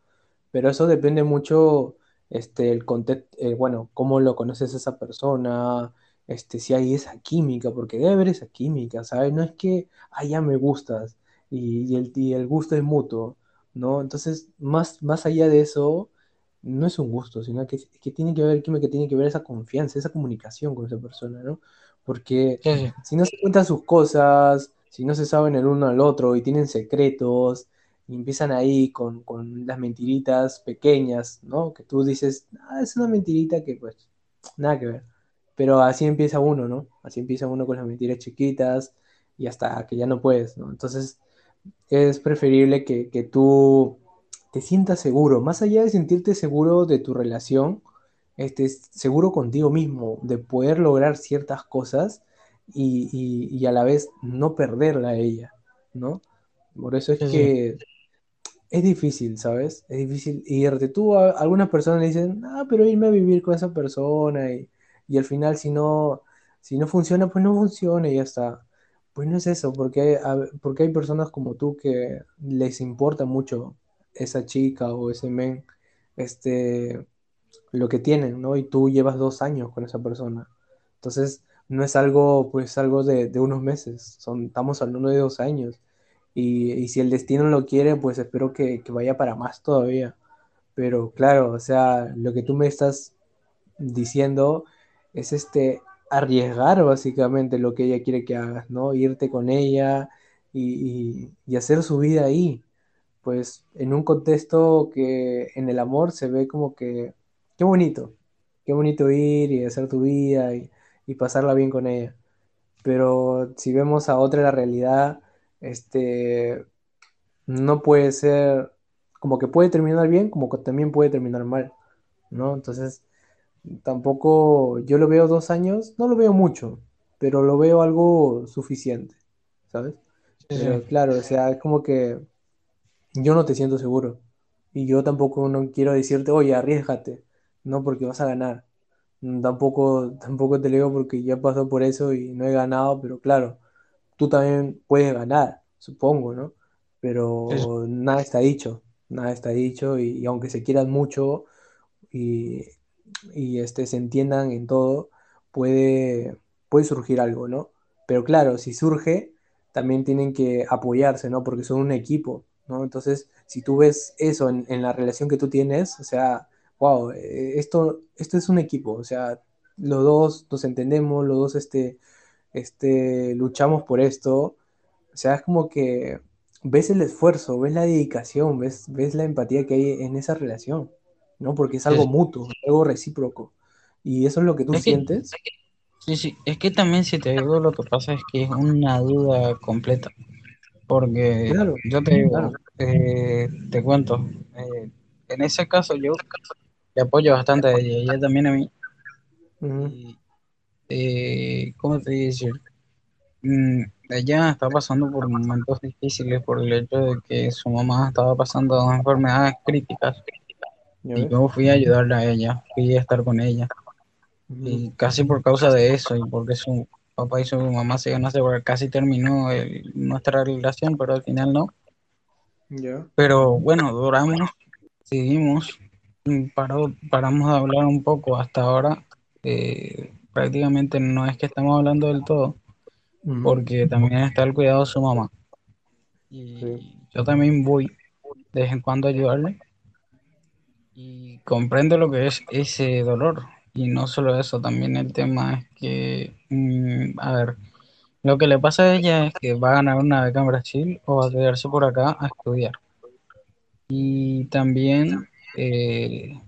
pero eso depende mucho, este, el contexto, bueno, cómo lo conoces a esa persona, este, si hay esa química, porque debe haber esa química, ¿sabes? No es que, ah, ya me gustas y, y el, y el gusto es mutuo, ¿no? Entonces, más, más allá de eso, no es un gusto, sino que, que tiene que haber química, tiene que haber esa confianza, esa comunicación con esa persona, ¿no? Porque sí. si no se cuentan sus cosas, si no se saben el uno al otro y tienen secretos, y empiezan ahí con, con las mentiritas pequeñas, ¿no? Que tú dices, ah, es una mentirita que pues nada que ver. Pero así empieza uno, ¿no? Así empieza uno con las mentiras chiquitas y hasta que ya no puedes, ¿no? Entonces es preferible que, que tú te sientas seguro, más allá de sentirte seguro de tu relación, este, seguro contigo mismo, de poder lograr ciertas cosas y, y- y a la vez no perderla a ella, ¿no? Por eso es Sí, que es difícil, ¿sabes? Es difícil irte. Tú, a, algunas personas le dicen, ah, pero irme a vivir con esa persona y, y al final si no, si no funciona, pues no funciona y ya está. Pues no es eso, porque hay, porque hay personas como tú que les importa mucho esa chica o ese men, este, lo que tienen, ¿no? Y tú llevas dos años con esa persona. Entonces, no es algo, pues, algo de, de unos meses, son, estamos hablando de dos años. Y, y si el destino lo quiere, pues espero que, que vaya para más todavía. Pero claro, o sea, lo que tú me estás diciendo es este arriesgar básicamente lo que ella quiere que hagas, ¿no? Irte con ella y, y- hacer su vida ahí pues en un contexto que en el amor se ve como que, qué bonito, qué bonito ir y hacer tu vida y, y pasarla bien con ella. Pero si vemos a otra la realidad, este, no puede ser, como que puede terminar bien, como que también puede terminar mal, ¿no? Entonces, tampoco, yo lo veo dos años, no lo veo mucho, pero lo veo algo suficiente, ¿sabes? Sí, Pero sí. claro, o sea, es como que yo no te siento seguro. Y yo tampoco no quiero decirte, oye, arriesgate, no porque vas a ganar. Mm, Tampoco, tampoco te lo digo porque ya pasó por eso y no he ganado, pero claro, tú también puedes ganar, supongo, ¿no? Sí. Pero nada está dicho, nada está dicho y, y aunque se quieran mucho y, y este, se entiendan en todo, puede, puede surgir algo, ¿no? Pero claro, si surge, también tienen que apoyarse, ¿no? Porque son un equipo, ¿no? Entonces, si tú ves eso en, en la relación que tú tienes, o sea, wow, eh, esto, esto es un equipo, o sea, los dos nos entendemos, los dos este, este, luchamos por esto, o sea, es como que ves el esfuerzo, ves la dedicación, ves, ves la empatía que hay en esa relación, ¿no? Porque es algo mutuo, algo recíproco. Y eso es lo que tú que, sientes, sí, sí. Es que también si te digo lo que pasa es que es una duda completa. Porque claro, yo te digo, claro. eh, te cuento, eh, en ese caso yo le apoyo bastante a ella, ella también a mí. Eh, ¿cómo te voy a decir? Mm, ella está pasando por momentos difíciles por el hecho de que su mamá estaba pasando enfermedades críticas ¿Ya y yo fui a ayudarla a ella, fui a estar con ella. Y casi por causa de eso y porque su papá y su mamá se iban a separar, casi terminó el- nuestra relación, pero al final no. Ya. Pero bueno, duramos, seguimos, mm, paró, paramos de hablar un poco hasta ahora. eh, prácticamente no es que estamos hablando del todo, porque también está el cuidado de su mamá. sí, Y yo también voy de vez en cuando a ayudarle y comprendo lo que es ese dolor. Y no solo eso, también el tema es que, mm, a ver, lo que le pasa a ella es que va a ganar una beca en Brasil o va a quedarse por acá a estudiar. Y también eh,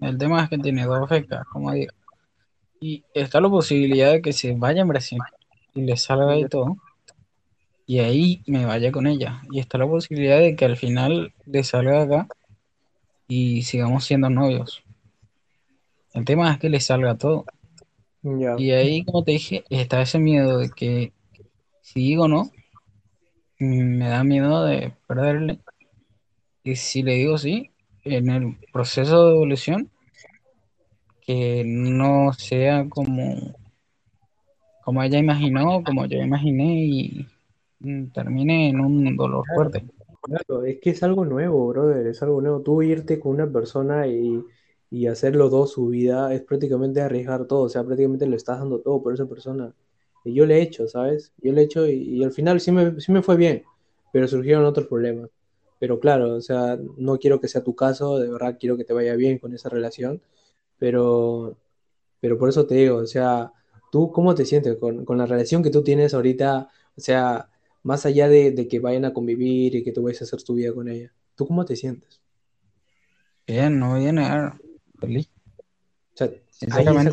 el tema es que tiene dos becas, como digo. Y está la posibilidad de que se vaya en Brasil y le salga ya. todo, y ahí me vaya con ella. Y está la posibilidad de que al final le salga acá y sigamos siendo novios. El tema es que le salga todo. Y ahí, como te dije, está ese miedo de que si digo no, me da miedo de perderle. Y si le digo sí, en el proceso de evolución, que no sea como, como ella imaginó, como yo imaginé y termine en un dolor fuerte. Claro, es que es algo nuevo, brother, es algo nuevo. Tú irte con una persona y, y hacer los dos su vida es prácticamente arriesgar todo, o sea, prácticamente le estás dando todo por esa persona. Y yo le he hecho, ¿sabes? Yo le he hecho y, y al final sí me, sí me fue bien, pero surgieron otros problemas. Pero claro, o sea, no quiero que sea tu caso, de verdad quiero que te vaya bien con esa relación, pero, pero por eso te digo, o sea, ¿tú cómo te sientes con, con la relación que tú tienes ahorita? O sea, más allá de, de que vayan a convivir y que tú vayas a hacer tu vida con ella, ¿tú cómo te sientes? Bien, no voy a negar. Feliz. O sea, hay esa,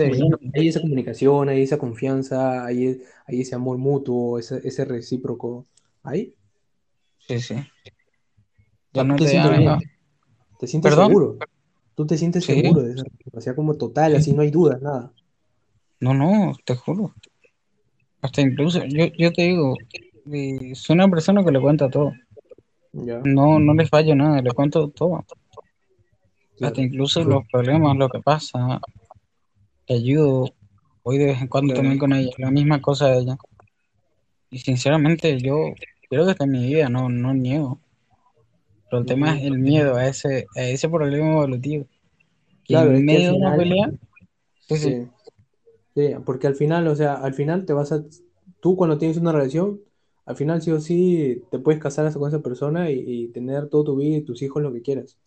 hay esa comunicación, hay esa confianza, hay, hay ese amor mutuo, ese, ese recíproco. ¿Ahí? Sí, sí. Tú no te te sientes bien, te sientes ¿Perdón? seguro, tú te sientes Sí, seguro de esa sea, como total, sí. así no hay dudas, nada. No, no, te juro. Hasta incluso, yo, yo te digo, eh, soy una persona que le cuenta todo. No, no le fallo nada, le cuento todo. Hasta incluso los problemas, lo que pasa, le ayudo. Voy de vez en cuando también con ella, la misma cosa de ella. Y sinceramente, yo creo que está en mi vida, no, no niego. Pero el tema es el miedo a ese, a ese problema evolutivo. Que Claro, en medio de una pelea, sí, sí, sí, porque al final, o sea, al final te vas a, tú cuando tienes una relación, al final sí o sí te puedes casar con esa persona y, tener todo tu vida y tus hijos lo que quieras.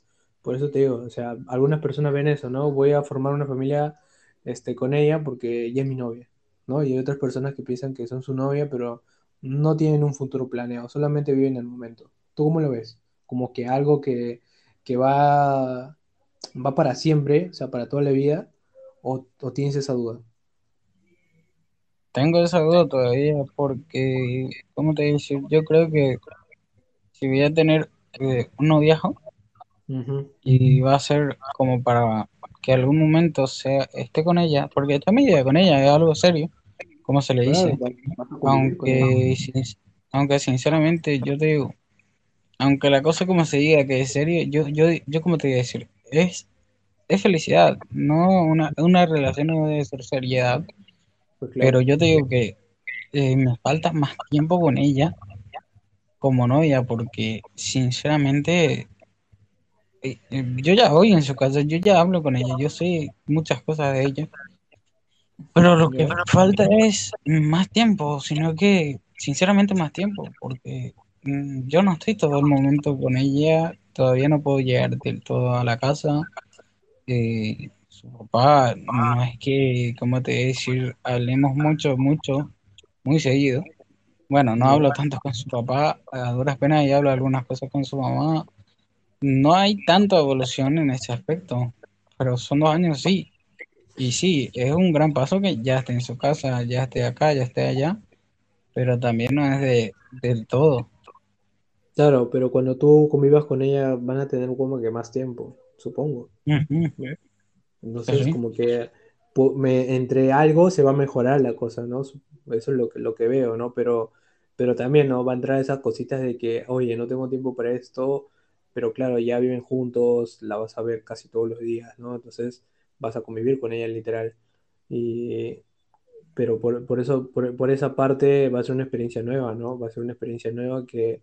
Por eso te digo, o sea, algunas personas ven eso, ¿no? Voy a formar una familia, este, con ella porque ella es mi novia, ¿no? Y hay otras personas que piensan que son su novia, pero no tienen un futuro planeado, solamente viven el momento. ¿Tú cómo lo ves? Como que algo que, que va, va para siempre, o sea, para toda la vida, o tienes esa duda. Tengo esa duda todavía porque, ¿cómo te digo? Yo creo que si voy a tener eh, un noviazgo Ujú. y va a ser como para que algún momento sea, esté con ella, porque esta mi idea con ella es algo serio, como se le Claro, dice, vas, vas a convivir con ella. aunque, sin- aunque sinceramente yo te digo, aunque la cosa como se diga que es serio, yo, yo, yo como te voy a decir, es, es felicidad, no una, una relación no debe ser seriedad, Pues pero yo te digo que eh, me falta más tiempo con ella como novia, porque sinceramente eh, eh, yo ya voy en su casa, yo ya hablo con ella, yo sé muchas cosas de ella, pero lo que falta es más tiempo, sino que sinceramente más tiempo, porque mm, yo no estoy todo el momento con ella, todavía no puedo llegar del todo a la casa. eh, su papá no es que, ¿cómo te voy a decir? Hablemos mucho, mucho, muy seguido. Bueno, no hablo tanto con su papá, a duras penas y hablo algunas cosas con su mamá. No hay tanta evolución en ese aspecto, pero son dos años, sí. Y sí, es un gran paso que ya esté en su casa, ya esté acá, ya esté allá, pero también no es de, del todo. Claro, pero cuando tú convivas con ella van a tener como que más tiempo, supongo. Entonces, sí. como que me- entre algo se va a mejorar la cosa, ¿no? Eso es lo que, lo que veo, ¿no? Pero, pero también, ¿no? Va a entrar esas cositas de que, oye, no tengo tiempo para esto, pero claro, ya viven juntos, la vas a ver casi todos los días, ¿no? Entonces vas a convivir con ella literal. Y, pero por, por eso, por, por esa parte va a ser una experiencia nueva, ¿no? Va a ser una experiencia nueva que,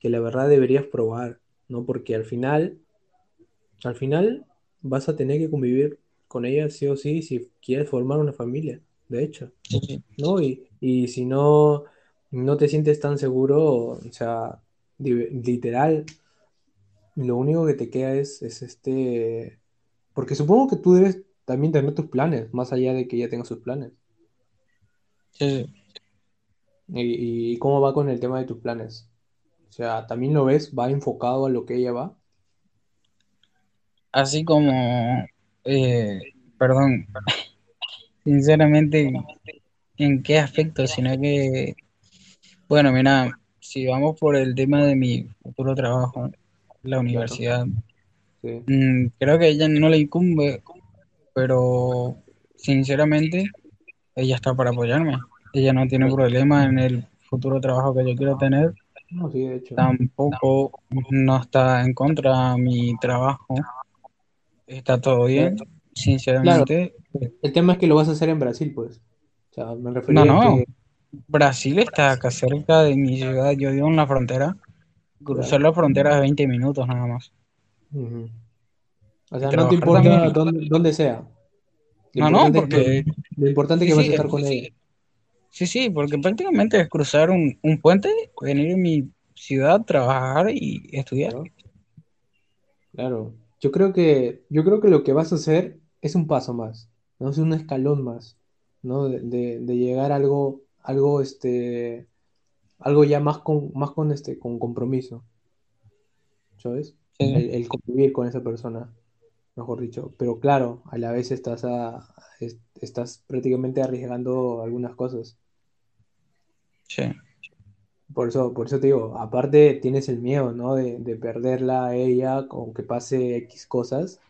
que la verdad deberías probar, ¿no? Porque al final al final vas a tener que convivir con ella sí o sí si quieres formar una familia, de hecho, Sí. ¿no? Y, y si no, no te sientes tan seguro, o sea, literal, lo único que te queda es, es este, porque supongo que tú debes también tener tus planes, más allá de que ella tenga sus planes. Sí, sí. ¿Y, y cómo va con el tema de tus planes? O sea, ¿también lo ves? ¿Va enfocado a lo que ella va? Así como, eh, perdón, sinceramente, ¿en qué aspecto? Sino que, bueno, mira, si vamos por el tema de mi futuro trabajo, la universidad, sí. mm, creo que a ella no le incumbe, pero sinceramente, ella está para apoyarme. Ella no tiene problema en el futuro trabajo que yo quiero tener, no, sí, de hecho. tampoco no está en contra de mi trabajo, está todo bien, Claro, sinceramente. el tema es que lo vas a hacer en Brasil, pues. O sea, me No, refería a no, que, Brasil está acá cerca de mi ciudad, yo vivo en la frontera, cruzar la frontera de 20 minutos nada más. Ujú. O Y sea, no te importa dónde, dónde sea. Lo No, no, es que- porque lo importante es sí, que vas sí, a estar con ella. sí, sí, porque prácticamente es cruzar un, un puente, venir a mi ciudad, trabajar y estudiar. ¿no? Claro. Yo creo que, yo creo que lo que vas a hacer es un paso más, ¿no? Es un escalón más, ¿no? De, de- de llegar a algo, algo, este, algo ya más con, más con este, con compromiso, ¿sabes? Sí, El, el convivir con esa persona, mejor dicho. Pero claro, a la vez estás a, es- estás prácticamente arriesgando algunas cosas. sí, Por eso, por eso te digo, aparte tienes el miedo, ¿no? De, de perderla a ella, aunque pase X cosas,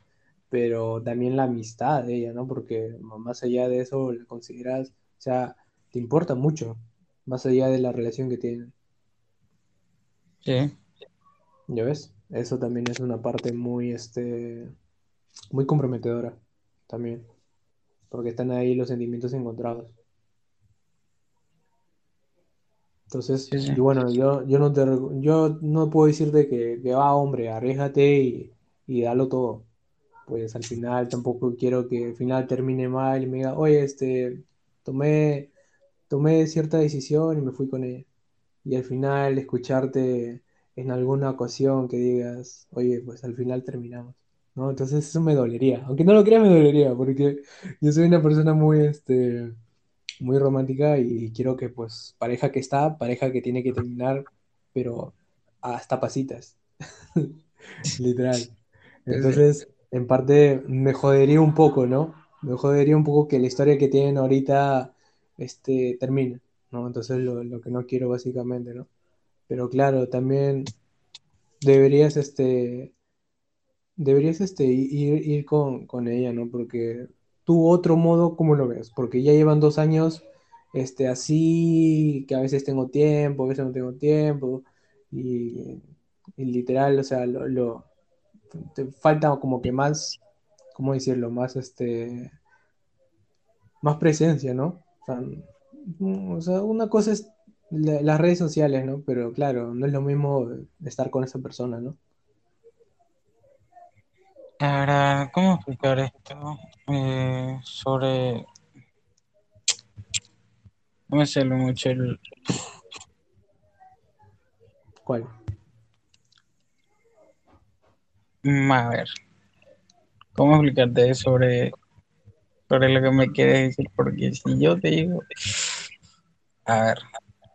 pero también la amistad de ella, ¿no? Porque más allá de eso la consideras, o sea, te importa mucho, más allá de la relación que tienen. sí. ¿Ya ves? Eso también es una parte muy, este, muy comprometedora, también, porque están ahí los sentimientos encontrados. Entonces, Sí, sí. y bueno, yo, yo no te, yo no puedo decirte que, que va, hombre, arriesgate y, y dalo todo. Pues al final tampoco quiero que al final termine mal y me diga, oye, este, tomé, tomé cierta decisión y me fui con ella. Y al final escucharte en alguna ocasión que digas, oye, pues al final terminamos. ¿No? Entonces eso me dolería. Aunque no lo creas, me dolería, porque yo soy una persona muy, este, muy romántica y quiero que, pues, pareja que está, pareja que tiene que terminar, pero hasta pasitas. Literal. Entonces, en parte me jodería un poco, ¿no? Me jodería un poco que la historia que tienen ahorita, este, termine, ¿no? Entonces, lo, lo que no quiero básicamente, ¿no? Pero claro, también deberías, este, deberías, este, ir, ir con, con ella, ¿no? Porque tú otro modo, ¿cómo lo ves? Porque ya llevan dos años, este, así, que a veces tengo tiempo, a veces no tengo tiempo, y, literal, o sea, lo, te falta como que más, ¿cómo decirlo? Más, este, más presencia, ¿no? O sea, mm, una cosa es la- las redes sociales, ¿no? Pero claro, no es lo mismo estar con esa persona, ¿no? Ahora, ¿cómo explicar esto? Eh, sobre... No me sale mucho el... ¿Cuál? Mm, A ver, ¿cómo explicarte sobre, sobre lo que me quieres decir? Porque si yo te digo... A ver,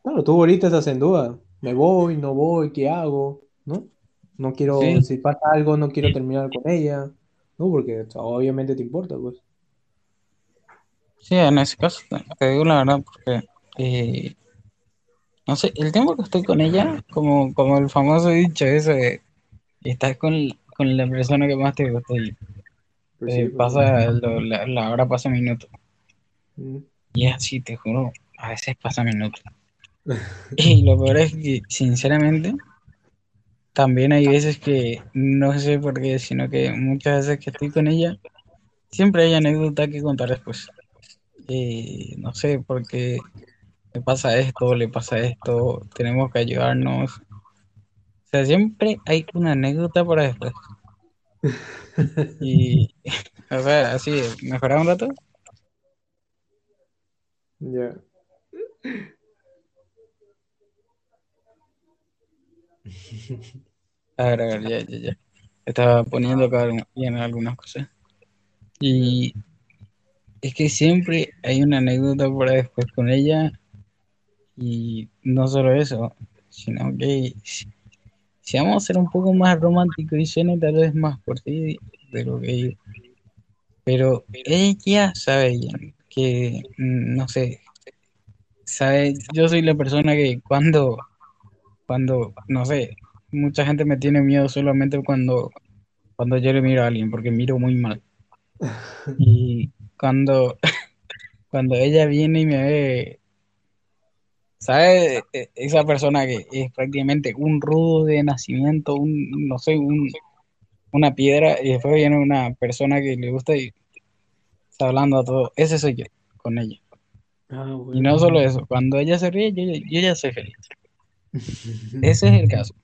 Claro, tú ahorita estás en duda. ¿Me voy? ¿No voy? ¿Qué hago? ¿No? No quiero, Sí. si pasa algo, no quiero terminar con ella, ¿no? Porque obviamente te importa, pues. sí, en ese caso te, digo la verdad porque... eh, no sé, el tiempo que estoy con ella, como, como el famoso dicho ese, estás con, con la persona que más te gusta y Pues eh, sí, pues, pasa, lo- la, la hora pasa minuto. mm. Y es así, te juro, a veces pasa minuto. Y lo peor es que, sinceramente, también hay veces que no sé por qué, sino que muchas veces que estoy con ella, siempre hay anécdota que contar después. Eh, no sé, porque le pasa esto, le pasa esto, tenemos que ayudarnos. O sea, siempre hay una anécdota para después. Y, o sea, así, mejorar un rato. Ya. A ver, a ver, ya, ya, ya. Estaba poniendo acá bien algunas cosas. Y es que siempre hay una anécdota para después con ella. Y no solo eso, sino que si, vamos a ser un poco más románticos y suena tal vez más por sí de que. Pero ella sabe que, mm, no sé, sabe, yo soy la persona que cuando, cuando, no sé, mucha gente me tiene miedo solamente cuando, cuando yo le miro a alguien, porque miro muy mal. Y cuando, cuando ella viene y me ve, ¿sabe? E- Esa persona que es prácticamente un rudo de nacimiento, un, no sé, un, una piedra, y después viene una persona que le gusta y está hablando a todo. Ese soy yo, con ella. Ah, Y no solo eso, cuando ella se ríe, yo, yo ya soy feliz. Ese es el caso.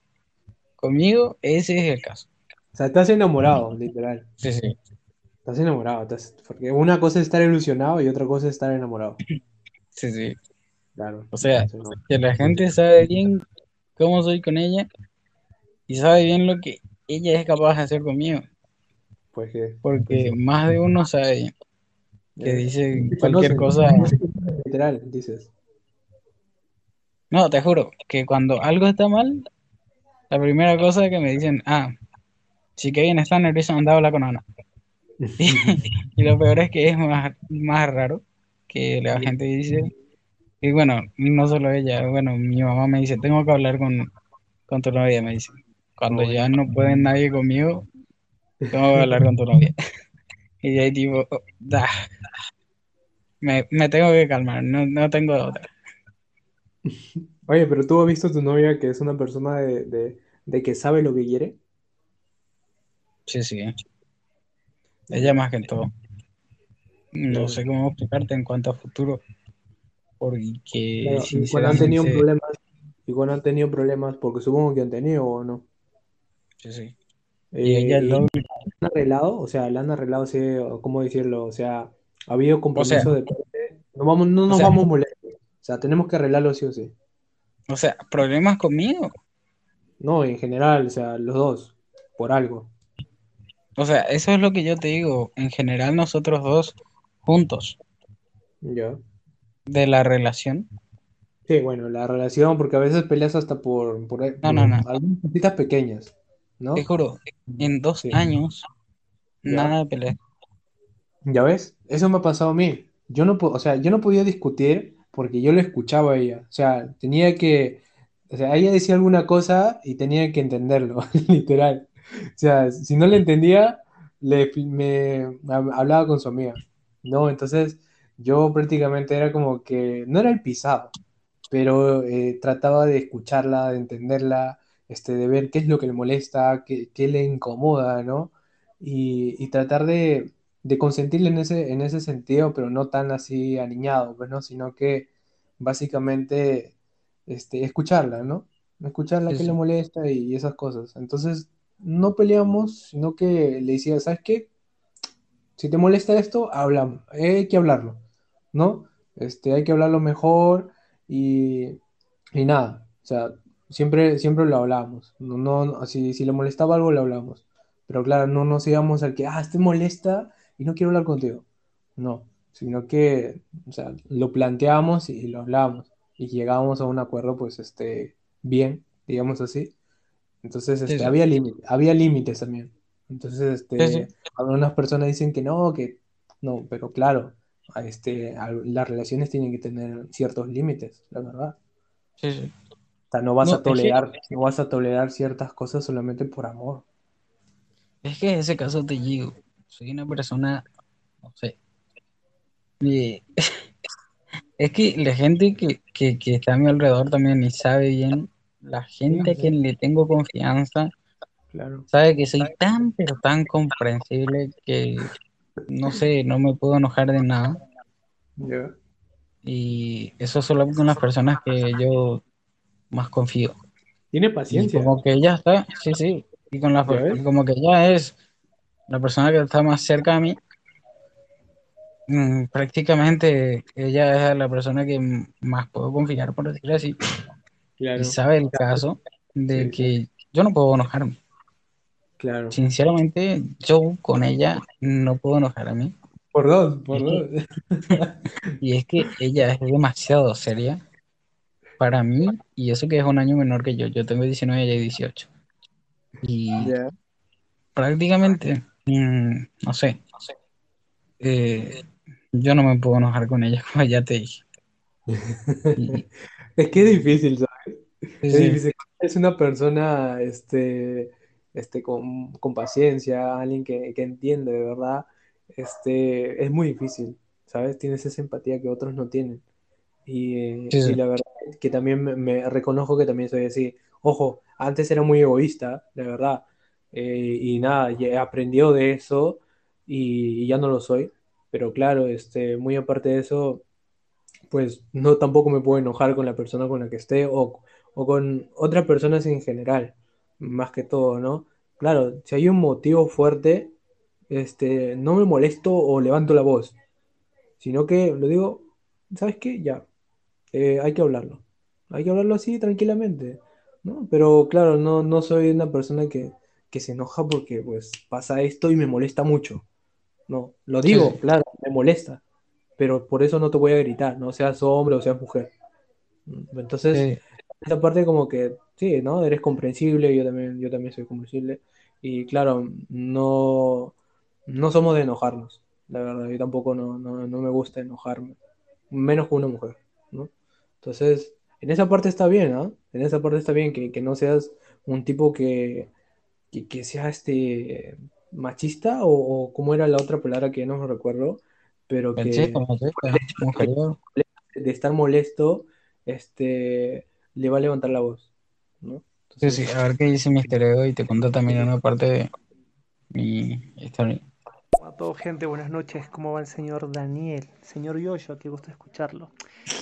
conmigo ese es el caso. O sea, estás enamorado, literal. Sí, sí. Estás enamorado. estás- Porque una cosa es estar ilusionado y otra cosa es estar enamorado. Sí, sí. Claro. O sea, no. que la gente sabe bien cómo soy con ella y sabe bien lo que ella es capaz de hacer conmigo. Pues que. Porque más de uno sabe que eh, dice cualquier cosa. Literal, dices. No, te juro que cuando algo está mal, la primera cosa que me dicen, ah, si Kevin está nervioso, anda a hablar con Ana. Y lo peor es que es más, más raro que la gente dice, y bueno, no solo ella, bueno, mi mamá me dice, tengo que hablar con, con tu novia, me dice. Cuando Oh, ya no puede nadie conmigo, tengo que hablar con tu novia. Y de ahí tipo, oh, da, me, me tengo que calmar, no, no tengo otra. Oye, pero tú has visto a tu novia que es una persona de, de, de que sabe lo que quiere. Sí, sí. Ella más que todo. No sé cómo explicarte en cuanto a futuro. Porque y cuando han tenido problemas, y cuando han tenido problemas, porque supongo que han tenido o no. sí, sí. Eh, Y ella y lo- han arreglado, o sea, la han arreglado, o ¿cómo decirlo? O sea, ha habido compromiso sea, de parte. No vamos, no nos sea- vamos molestos. O sea, tenemos que arreglarlo sí o sí. o sea, problemas conmigo. No, en general, o sea, los dos, por algo. O sea, eso es lo que yo te digo. En general, nosotros dos juntos Ya. de la relación. Sí, bueno, la relación, porque a veces peleas hasta por, por, No, no, no. algunas cositas pequeñas, ¿no? Te juro, en dos Sí. años, Ya. nada de pelea. ¿Ya ves? Eso me ha pasado a mí. Yo no, o sea, yo no podía discutir porque yo lo escuchaba a ella. O sea, tenía que, o sea, ella decía alguna cosa y tenía que entenderlo, literal. O sea, si no le entendía, le, me, hablaba con su amiga, ¿no? Entonces, yo prácticamente era como que, no era el pisado, pero eh, trataba de escucharla, de entenderla, este, de ver qué es lo que le molesta, qué, qué le incomoda, ¿no? Y, y tratar de, de consentirle en ese, en ese sentido, pero no tan así aniñado, pues, ¿no? Sino que básicamente este, escucharla, ¿no? Escucharla Sí, sí. le molesta y esas cosas. Entonces, no peleamos, sino que le decía, ¿sabes qué? Si te molesta esto, hablamos, hay que hablarlo, ¿no? Este, hay que hablarlo mejor y, y nada, o sea, siempre, siempre lo hablamos, no, no, si, si le molestaba algo, lo hablamos, pero claro, no nos íbamos al que, ah, te molesta y no quiero hablar contigo, no, sino que, o sea, lo planteamos y lo hablamos y llegábamos a un acuerdo, pues, este, bien, digamos así, entonces, este, sí. había límites, había límites también, entonces, este, Sí, algunas personas dicen que no, que no, pero claro, este, las relaciones tienen que tener ciertos límites, la verdad. Sí, sí. O sea, no vas No, a que- tolerar, no vas a tolerar ciertas cosas solamente por amor. Es que en ese caso te digo, soy una persona, no sé. y- es que la gente que, que, que está a mi alrededor también y sabe bien, la gente a quien le tengo confianza, Claro. sabe que soy tan, pero tan comprensible que, no sé, no me puedo enojar de nada. Ya. Y eso solo con las personas que yo más confío. Tiene Y paciencia. como que ella está, sí, sí, y con la, ¿Ya ves? como que ella es la persona que está más cerca a mí, mm, prácticamente ella es la persona que más puedo confiar, por decirlo así, Claro, y sabe el caso de Sí, que yo no puedo enojarme. claro. Sinceramente, yo con ella no puedo enojar a mí. Por dos, por dos. Y es que ella es demasiado seria para mí, y eso que es un año menor que yo. Yo tengo 19 y ella 18. Y prácticamente, mm, no sé, eh, yo no me puedo enojar con ella, como ya te dije. Y- Es que es difícil, ¿sabes? Es sí, difícil. Es una persona, este, este, con, con paciencia, alguien que, que entiende de verdad, este, es muy difícil, ¿sabes? Tienes esa empatía que otros no tienen. Y, eh, Sí, sí. y la verdad es que también me, me reconozco que también soy así. Ojo, antes era muy egoísta, de verdad. Eh, y nada, ya he aprendido de eso y, y ya no lo soy. Pero claro, este, muy aparte de eso, pues no tampoco me puedo enojar con la persona con la que esté o, o con otras personas en general, más que todo, ¿no? Claro, si hay un motivo fuerte, este, no me molesto o levanto la voz, sino que lo digo, ¿sabes qué? Ya, eh, hay que hablarlo. Hay que hablarlo así tranquilamente, ¿no? Pero claro, no, no soy una persona que, que se enoja porque pues pasa esto y me molesta mucho. No, lo digo, sí. claro, me molesta, pero por eso no te voy a gritar, no seas hombre o seas mujer. Entonces, Sí, esa parte como que, sí, ¿no? Eres comprensible, yo también, yo también soy comprensible. Y claro, no, no somos de enojarnos, la verdad, yo tampoco no, no, no me gusta enojarme, menos con una mujer, ¿no? Entonces, en esa parte está bien, ¿ah? En esa parte está bien que, que no seas un tipo que, que, que sea este machista o, o cómo era la otra palabra que no me recuerdo, pero que mujeriego. de estar molesto, este, le va a levantar la voz, ¿no? Sí, sí, Entonces, a ver qué dice Mister Ego y te cuento también una parte de mi historia. A todos, gente, buenas noches. ¿Cómo va el señor Daniel? Señor Yoyo, qué gusto escucharlo.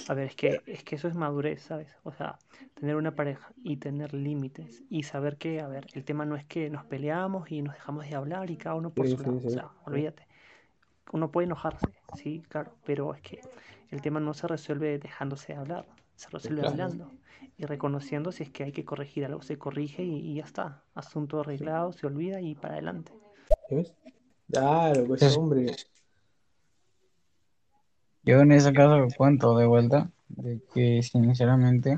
A ver, es que, es que eso es madurez, ¿sabes? O sea, tener una pareja y tener límites y saber que, a ver, el tema no es que nos peleamos y nos dejamos de hablar y cada uno por sí, su sí, lado. O sí. sea, olvídate. Uno puede enojarse, sí, claro, pero es que el tema no se resuelve dejándose de hablar, se resuelve Claro. hablando y reconociendo si es que hay que corregir algo, se corrige y, y ya está. Asunto arreglado, se olvida y para adelante. ¿Ya ves? Claro, pues hombre. Yo en ese caso cuento de vuelta de que sinceramente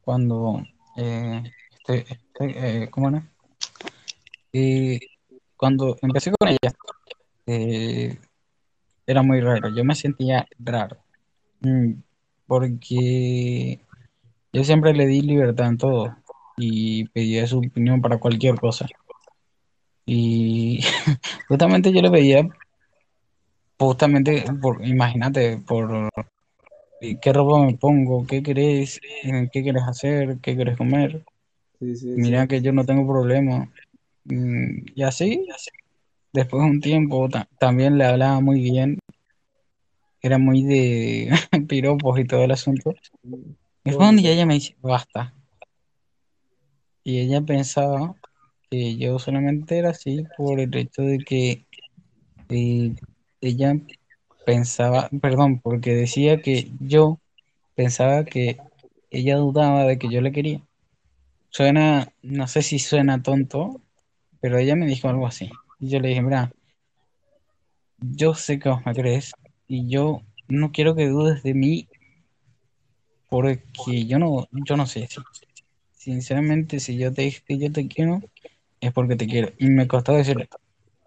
cuando eh, este, este, eh, ¿cómo era? Eh, cuando empecé con ella eh, era muy raro, yo me sentía raro mm, porque yo siempre le di libertad en todo y pedía su opinión para cualquier cosa y justamente yo le pedía justamente por, imagínate, por qué ropa me pongo, qué querés, eh, qué querés hacer, qué querés comer. Sí, sí, Mira sí. que yo no tengo problema. Mm, Y así, después de un tiempo, ta- también le hablaba muy bien. Era muy de piropos y todo el asunto. Y después un día ella me dice, basta. Y ella pensaba que yo solamente era así por el hecho de que eh, ella pensaba, perdón, porque decía que yo pensaba que ella dudaba de que yo le quería. Suena, no sé si suena tonto, pero ella me dijo algo así. Y yo le dije, mira, yo sé que vos me crees y yo no quiero que dudes de mí porque yo no, yo no así. Sinceramente, si yo te dije que yo te quiero, es porque te quiero. Y me costó decirle,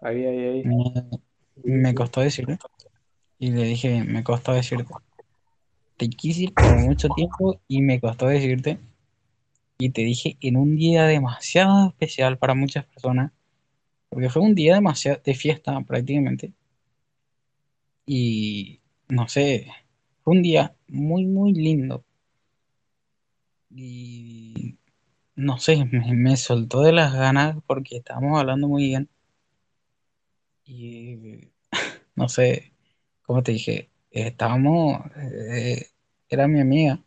Ahí, ahí, ahí. me, costó decirle. Y le dije, me costó decirte. Te quise por mucho tiempo y me costó decirte. Y te dije en un día demasiado especial para muchas personas, porque fue un día demasiado de fiesta prácticamente. Y no sé, fue un día muy, muy lindo. Y no sé, me, me soltó de las ganas porque estábamos hablando muy bien. Y no sé, como te dije, estábamos, eh, era mi amiga.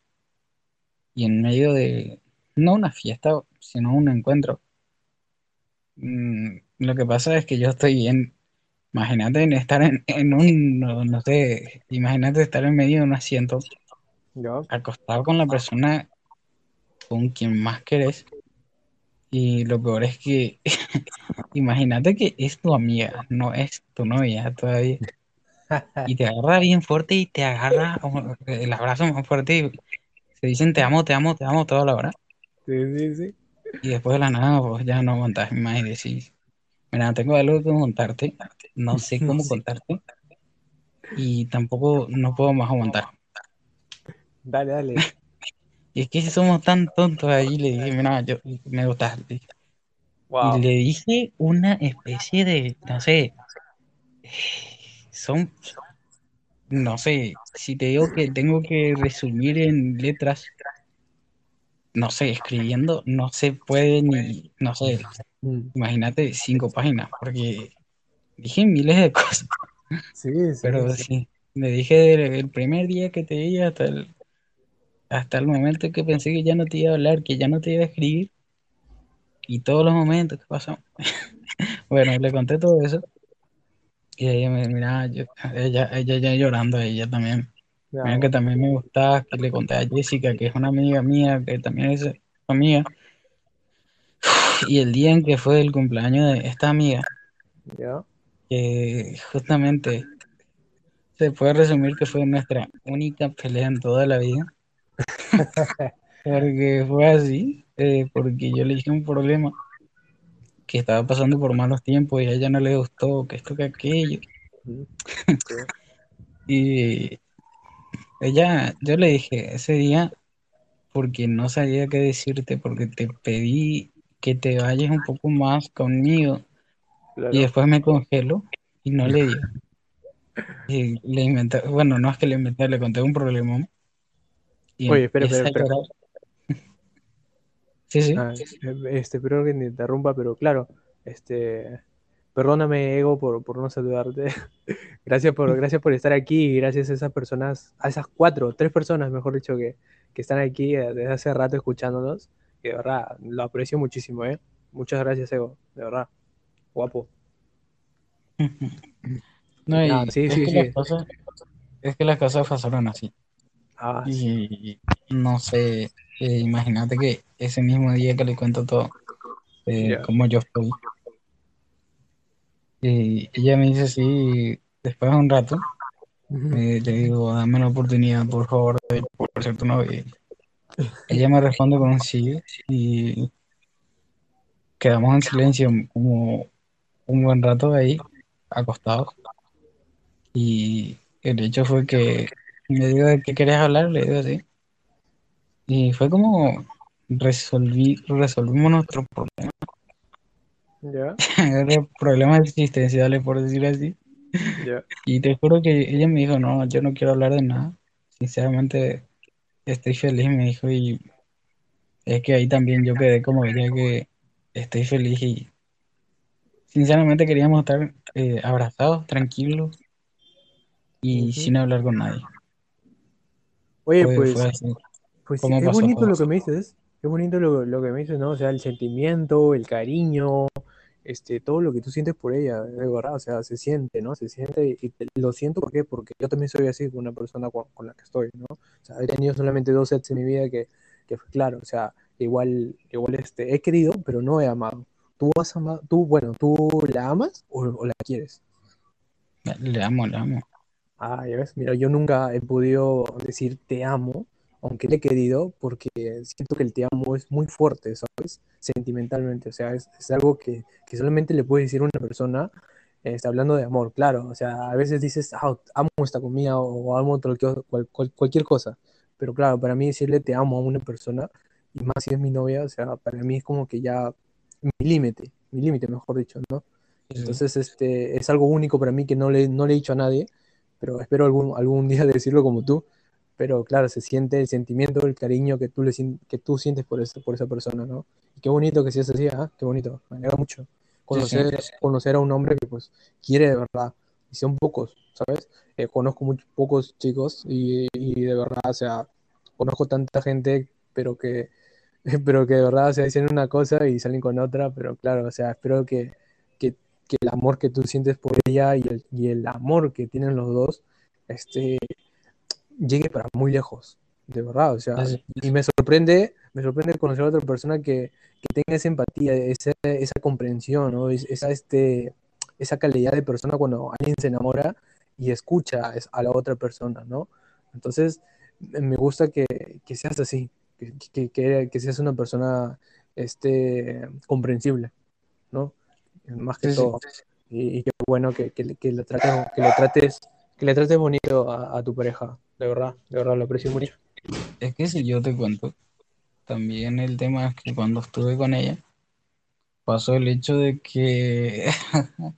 Y en medio de, no una fiesta, sino un encuentro. Mm, lo que pasa es que yo estoy bien. Imagínate en estar en, en un, no, no sé, imagínate estar en medio de un asiento, Ya. acostado con la persona con quien más querés. Y lo peor es que, imagínate que es tu amiga, no es tu novia todavía. Y te agarra bien fuerte y te agarra el abrazo más fuerte y se dicen te amo, te amo, te amo toda la hora. Sí, sí, sí. Y después de la nada, pues ya no aguantas más y decís, mira, tengo algo que contarte, no sé cómo contarte y tampoco no puedo más aguantar. Dale, dale. Y es que si somos tan tontos ahí, le dije, mira, yo me gustas. le dije. Y Wow. le dije una especie de, no sé, son, no sé, si te digo que tengo que resumir en letras, no sé, escribiendo, no se puede ni, no sé, Mm. imagínate cinco páginas, porque dije miles de cosas, Sí, sí, pero sí. sí, le dije del- el primer día que te vi hasta el, hasta el momento que pensé que ya no te iba a hablar, que ya no te iba a escribir, y todos los momentos que pasamos. bueno, le conté todo eso. Y ella me mira, yo- ella, ella ya llorando, ella también. Mira que también me gustaba, que le conté a Jessica, que es una amiga mía, que también es amiga. Y el día en que fue el cumpleaños de esta amiga, ya. que justamente se puede resumir que fue nuestra única pelea en toda la vida, porque fue así, eh, porque yo le dije un problema que estaba pasando por malos tiempos y a ella no le gustó, que esto, que aquello. Y ella, yo le dije ese día, porque no sabía qué decirte, porque te pedí que te vayas un poco más conmigo Claro. y después me congelo y no le dio. Y le inventé, bueno, no es que le inventé, le conté un problema. Y Oye, espera, espera, espera. Sí, sí. Ah, eh, este, perdón que te interrumpa, pero claro, este, perdóname, Ego, por, por no saludarte. Gracias por, gracias por estar aquí y gracias a esas personas, a esas cuatro, tres personas, mejor dicho, que, que están aquí eh, desde hace rato escuchándonos. Que de verdad, lo aprecio muchísimo, ¿eh? Muchas gracias, Ego, de verdad. Guapo. No, y Ah, sí, es sí, cosas, es que las cosas pasaron así. Ah, sí. Y no sé, eh, imagínate que ese mismo día que le cuento todo, eh, Ya. cómo yo estoy, y ella me dice sí, después de un rato, eh, le digo, dame la oportunidad, por favor, de por ser tu novia. Ella me responde con un sí, y quedamos en silencio como un buen rato ahí, acostados. Y el hecho fue que me dijo, ¿de qué querías hablar? Le digo así. Y fue como resolví, resolvimos nuestros problemas, Ya, problemas existenciales, por decir así. ya. Y te juro que ella me dijo, no, yo no quiero hablar de nada. Sinceramente, estoy feliz, me dijo, y es que ahí también yo quedé como ella, que estoy feliz y sinceramente queríamos estar eh, abrazados, tranquilos y sin hablar con nadie. Oye, pues. Pues sí, ¿Cómo qué pasó bonito lo que me dices, qué bonito lo, lo que me dices, ¿no? O sea, el sentimiento, el cariño, este, todo lo que tú sientes por ella, de verdad, o sea, se siente, ¿no? Se siente y te- lo siento, ¿por qué? Porque yo también soy así con una persona con, con la que estoy, ¿no? O sea, he tenido solamente dos sets en mi vida que, que fue claro, o sea, igual, igual, este, he querido, pero no he amado. ¿Tú has amado, tú, bueno, tú la amas o, o la quieres? Le amo, le amo. Ah, ya ves, mira, yo nunca he podido decir te amo, aunque le he querido, porque siento que el te amo es muy fuerte, ¿sabes? Sentimentalmente, o sea, es, es algo que, que solamente le puede decir una persona, eh, está hablando de amor, claro, o sea, a veces dices, ah, amo esta comida o amo otro- cual- cual- cualquier cosa, pero claro, para mí decirle te amo a una persona, y más si es mi novia, o sea, para mí es como que ya mi límite, mi límite, mejor dicho, ¿no? Sí. Entonces, este, es algo único para mí que no le, no le he dicho a nadie, pero espero algún, algún día decirlo como tú. Pero claro, se siente el sentimiento, el cariño que tú, le, que tú sientes por, ese, por esa persona, ¿no? Y qué bonito que seas así, ¿ah? Qué bonito, me alegra mucho. Sí, sí. Conocer, conocer a un hombre que pues quiere de verdad, y son pocos, ¿sabes? Eh, conozco muy pocos chicos y, y de verdad, o sea, conozco tanta gente, pero que, pero que de verdad, o sea, dicen una cosa y salen con otra, pero claro, o sea, espero que, que, el amor que tú sientes por ella y el, y el amor que tienen los dos, este, llegue para muy lejos, de verdad, o sea, Sí, y me sorprende, me sorprende conocer a otra persona que, que tenga esa empatía, esa, esa comprensión, ¿no? Es- Esa, este, esa calidad de persona cuando alguien se enamora y escucha es- a la otra persona, ¿no? Entonces, me gusta que, que seas así, que, que, que- que seas una persona este, comprensible, ¿no? Más que Sí, sí. todo. Y, y qué bueno que, que, que le trates, que le trates, que le trates bonito a, a tu pareja, de verdad, de verdad, lo aprecio mucho. Es que si yo te cuento, también el tema es que cuando estuve con ella, pasó el hecho de que,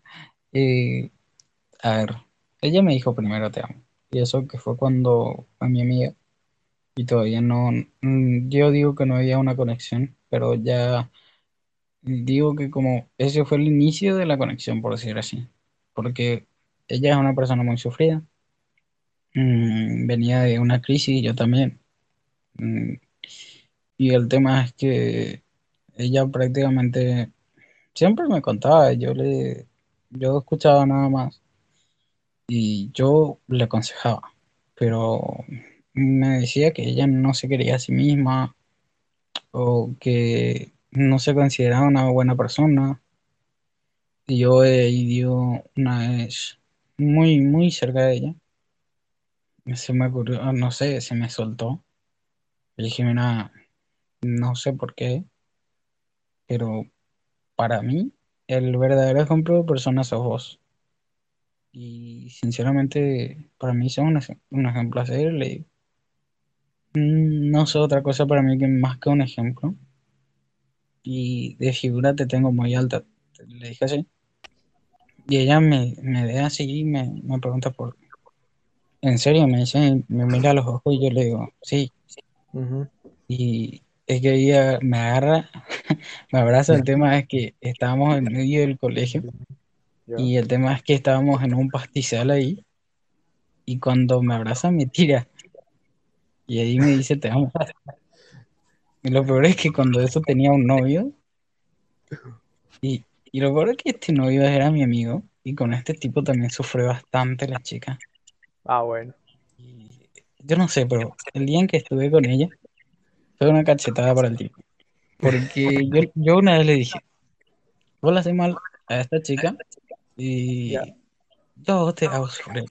eh, a ver, ella me dijo primero te amo. Y eso que fue cuando fue mi amiga. Y todavía no, mm, yo digo que no había una conexión, pero ya digo que como ese fue el inicio de la conexión, por decir así. Porque ella es una persona muy sufrida. Mm, venía de una crisis, yo también. Mm, y el tema es que ella prácticamente siempre me contaba, yo le, yo escuchaba nada más y yo le aconsejaba, pero me decía que ella no se quería a sí misma o que no se consideraba una buena persona. Y yo he ido una vez muy, muy cerca de ella. Se me ocurrió, ah, no sé, se me soltó. Y dije, mira, no sé por qué, pero para mí el verdadero ejemplo de persona sos vos. Y sinceramente, para mí sos un, ej- un ejemplo a seguir. Le "Mm, no sé otra cosa para mí que más que un ejemplo. Y de figura te tengo muy alta. Le dije así. Y ella me, me ve así y me, me pregunta por... En serio, me dice, me mira a los ojos y yo le digo, sí. Ujú. Y es que ella me agarra, me abraza. El tema es que estábamos en medio del colegio y el tema es que estábamos en un pastizal ahí y cuando me abraza me tira y ahí me dice te amo. Y lo peor es que cuando eso tenía un novio y, y lo peor es que este novio era mi amigo y con este tipo también sufrió bastante la chica. Ah, bueno. Y yo no sé, pero el día en que estuve con ella fue una cachetada para el tipo. Porque yo, yo una vez le dije, vos le haces mal a esta chica y Ya. yo te hago sufrir.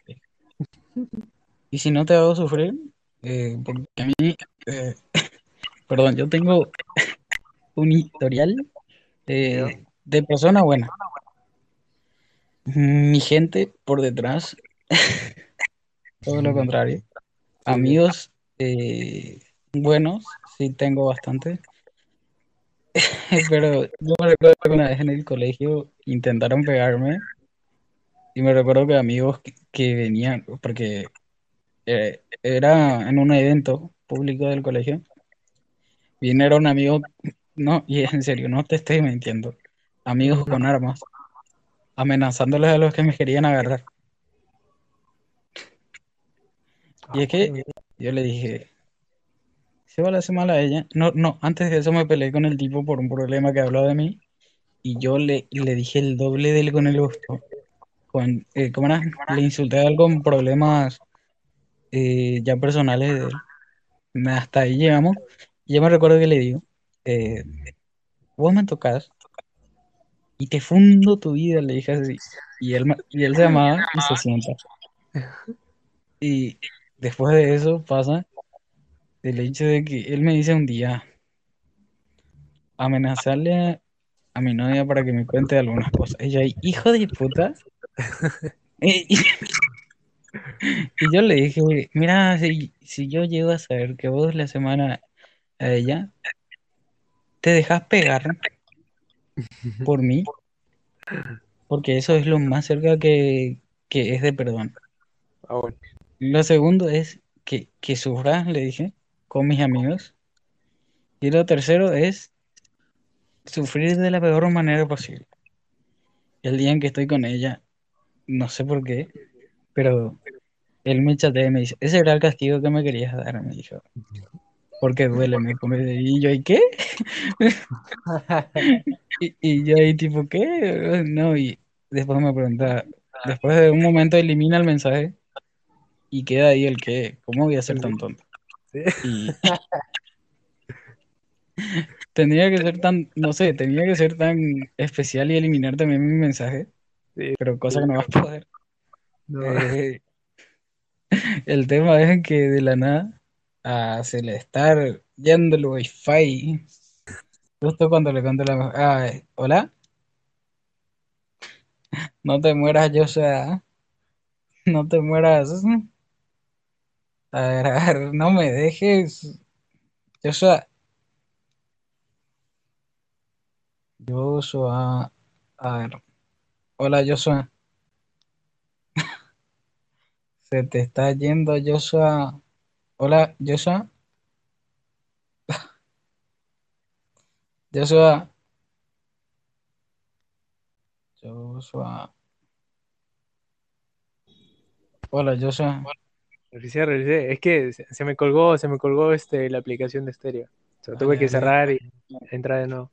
Y si no te hago sufrir, eh, porque a mí, eh, perdón, yo tengo un historial eh, de persona buena. Mi gente por detrás, todo lo contrario. Amigos eh, buenos, sí tengo bastante. Pero yo me recuerdo que una vez en el colegio intentaron pegarme y me recuerdo que amigos que, que venían, porque eh, era en un evento público del colegio, vinieron amigos, no, y en serio, no te estoy mintiendo, amigos con armas, amenazándoles a los que me querían agarrar. Y es que yo le dije, se va a hacer mal a ella. No, no, antes de eso me peleé con el tipo por un problema que habló de mí y yo le, le dije el doble de él con el gusto. Con, eh, ¿cómo era? Le insulté a él con problemas eh, ya personales de él. Hasta ahí llegamos. Yo me recuerdo que le digo, eh, vos me tocas y te fundo tu vida, le dije así. Y él, y él se llamaba y se sienta. Y después de eso pasa el hecho de que él me dice un día amenazarle a, a mi novia para que me cuente algunas cosas. Y yo, hijo de puta. Y, y- y yo le dije, mira, si, si yo llego a saber que vos la semana a ella te dejas pegar por mí, porque eso es lo más cerca que, que es de perdón. Ah, bueno. Lo segundo es que, que sufras, le dije, con mis amigos. Y lo tercero es sufrir de la peor manera posible. El día en que estoy con ella, no sé por qué, pero él me chatea y me dice, ese era el castigo que me querías dar, me dijo. Porque duele, me come. Y yo, ¿y qué? Y, y yo ahí tipo, ¿qué? No, y después me pregunta, después de un momento elimina el mensaje y queda ahí el que, ¿cómo voy a ser tan tonto? Sí. Y tendría que ser tan, no sé, tenía que ser tan especial y eliminar también mi mensaje, Sí. pero cosa que no vas a poder. No. Eh, el tema es que de la nada a se le está yendo el wifi justo cuando le conté la ah, hola no te mueras yo sea no te mueras. A ver, a ver, no me dejes. Joshua. Joshua. A ver. Hola Joshua. Se te está yendo Joshua hola Joshua Joshua Joshua hola Joshua Revisé, revisé. Es que se, se me colgó, se me colgó este, la aplicación de estéreo. O sea, tuve que Vale, vale. cerrar y entrar de nuevo.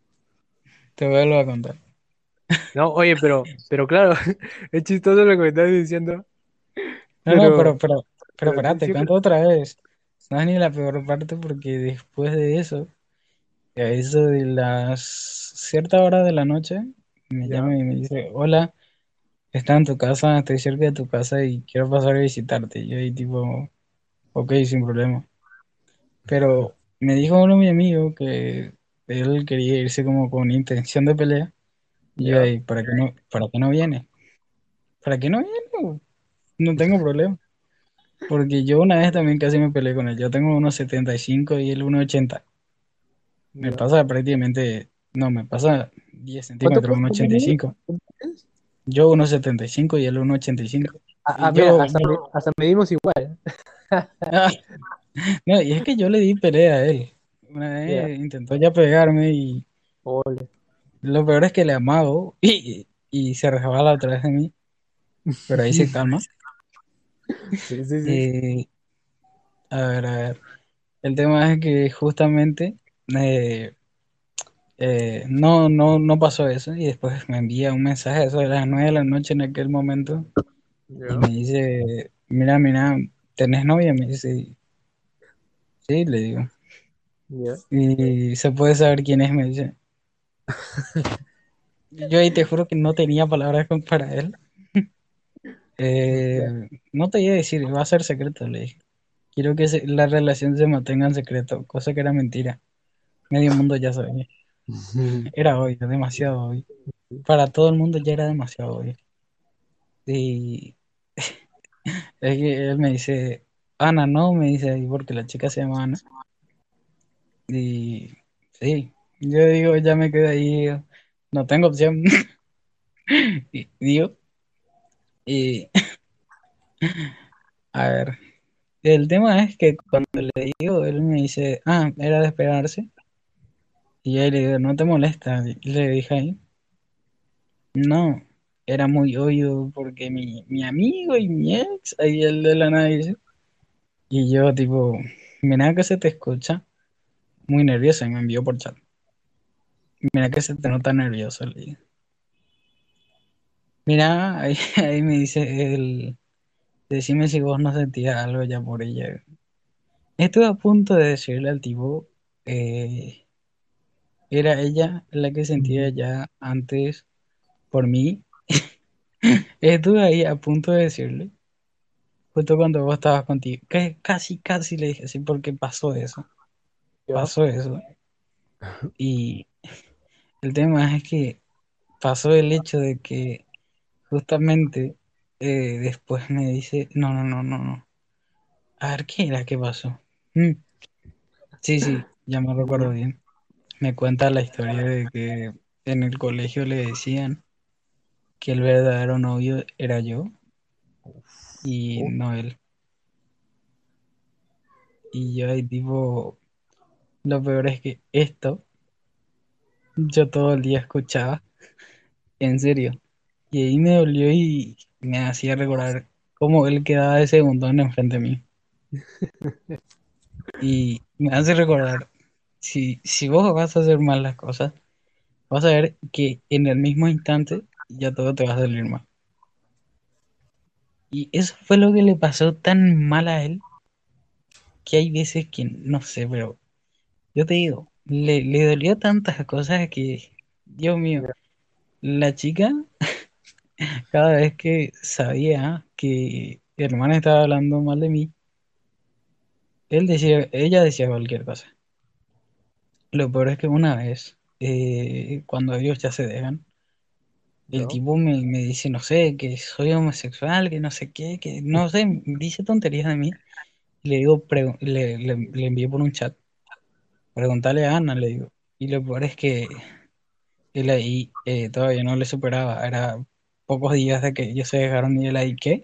te vuelvo a contar. No, oye, pero, pero claro, es chistoso lo que me estás diciendo. No, no, pero, Pero, pero, pero espérate, sí, otra vez. No es ni la peor parte porque después de eso, a eso de las cierta hora de la noche, me Ya, llama y me dice, hola, está en tu casa, estoy cerca de tu casa y quiero pasar a visitarte. Y yo ahí tipo, ok, sin problema. Pero me dijo uno de mis amigos que él quería irse como con intención de pelea. Y yo ya, ahí, ¿para qué no, para qué no viene? ¿Para qué no viene? No tengo problema. Porque yo una vez también casi me peleé con él. Yo tengo unos 75 y él unos 80. Me ya. pasa prácticamente, no, me pasa 10 ¿Cuánto centímetros, puedes unos cuánto mides? 85. ¿Cuánto mides? Yo unos 75 y él unos 85. Ah, ah, Y mira, yo, hasta, me- hasta medimos igual. no, y es que yo le di pelea a él. Una Ya, vez intentó ya pegarme y ole. lo peor es que le amago y, y se resbala otra vez de mí, pero ahí se calma. Sí, sí, sí. Eh, a ver, a ver. El tema es que justamente eh, eh, no, no, no pasó eso y después me envía un mensaje a eso de las 9 de la noche en aquel momento y me dice, mira, mira, ¿tenés novia? Me dice, sí, le digo. Y se puede saber quién es, me dice. Yo ahí te juro que no tenía palabras para él. Eh, no te iba a decir, va a ser secreto, le dije. Quiero que se- la relación se mantenga en secreto, cosa que era mentira. Medio mundo ya sabía. Era obvio, demasiado obvio. Para todo el mundo ya era demasiado obvio. Y es que él me dice, Ana, no, me dice, "y porque la chica se llama Ana. Y sí, yo digo, ya me quedé ahí, no tengo opción. Y digo, y a ver, el tema es que cuando le digo, él me dice, ah, era de esperarse. Y yo le digo, no te molesta. Le dije ahí, no, era muy obvio porque mi, mi amigo y mi ex, ahí el de la nada. Y yo, tipo, mira que se te escucha muy nervioso y me envió por chat. Mira que se te nota nervioso, le digo. Mira, ahí, ahí me dice él, decime si vos no sentías algo ya por ella. Estuve a punto de decirle al tipo, eh, era ella la que sentía ya antes por mí. Estuve ahí a punto de decirle, justo cuando vos estabas contigo, que casi, casi le dije así porque pasó eso, pasó eso. Y el tema es que pasó el hecho de que justamente eh, después me dice, no, no, no, no, no. A ver, ¿qué era? ¿Qué pasó? Mm, Sí, sí, ya me recuerdo bien. Me cuenta la historia de que en el colegio le decían que el verdadero novio era yo y no él. Y yo ahí tipo, lo peor es que esto yo todo el día escuchaba, en serio. Y ahí me dolió y me hacía recordar cómo él quedaba de segundón enfrente de mí. Y me hace recordar, si, si vos vas a hacer mal las cosas, vas a ver que en el mismo instante ya todo te va a salir mal. Y eso fue lo que le pasó tan mal a él, que hay veces que, no sé, pero yo te digo, le, le dolió tantas cosas que, Dios mío, la chica, cada vez que sabía que el hermano estaba hablando mal de mí, él decía, ella decía cualquier cosa. Lo peor es que una vez, eh, cuando ellos ya se dejan, el Ya. tipo me, me dice, no sé, que soy homosexual, que no sé qué, que no sé, dice tonterías de mí. Y le digo, le, le, le envié por un chat, preguntarle a Ana, le digo. Y lo peor es que él ahí eh, todavía no le superaba, era pocos días de que ellos se dejaron y él ahí, ¿qué?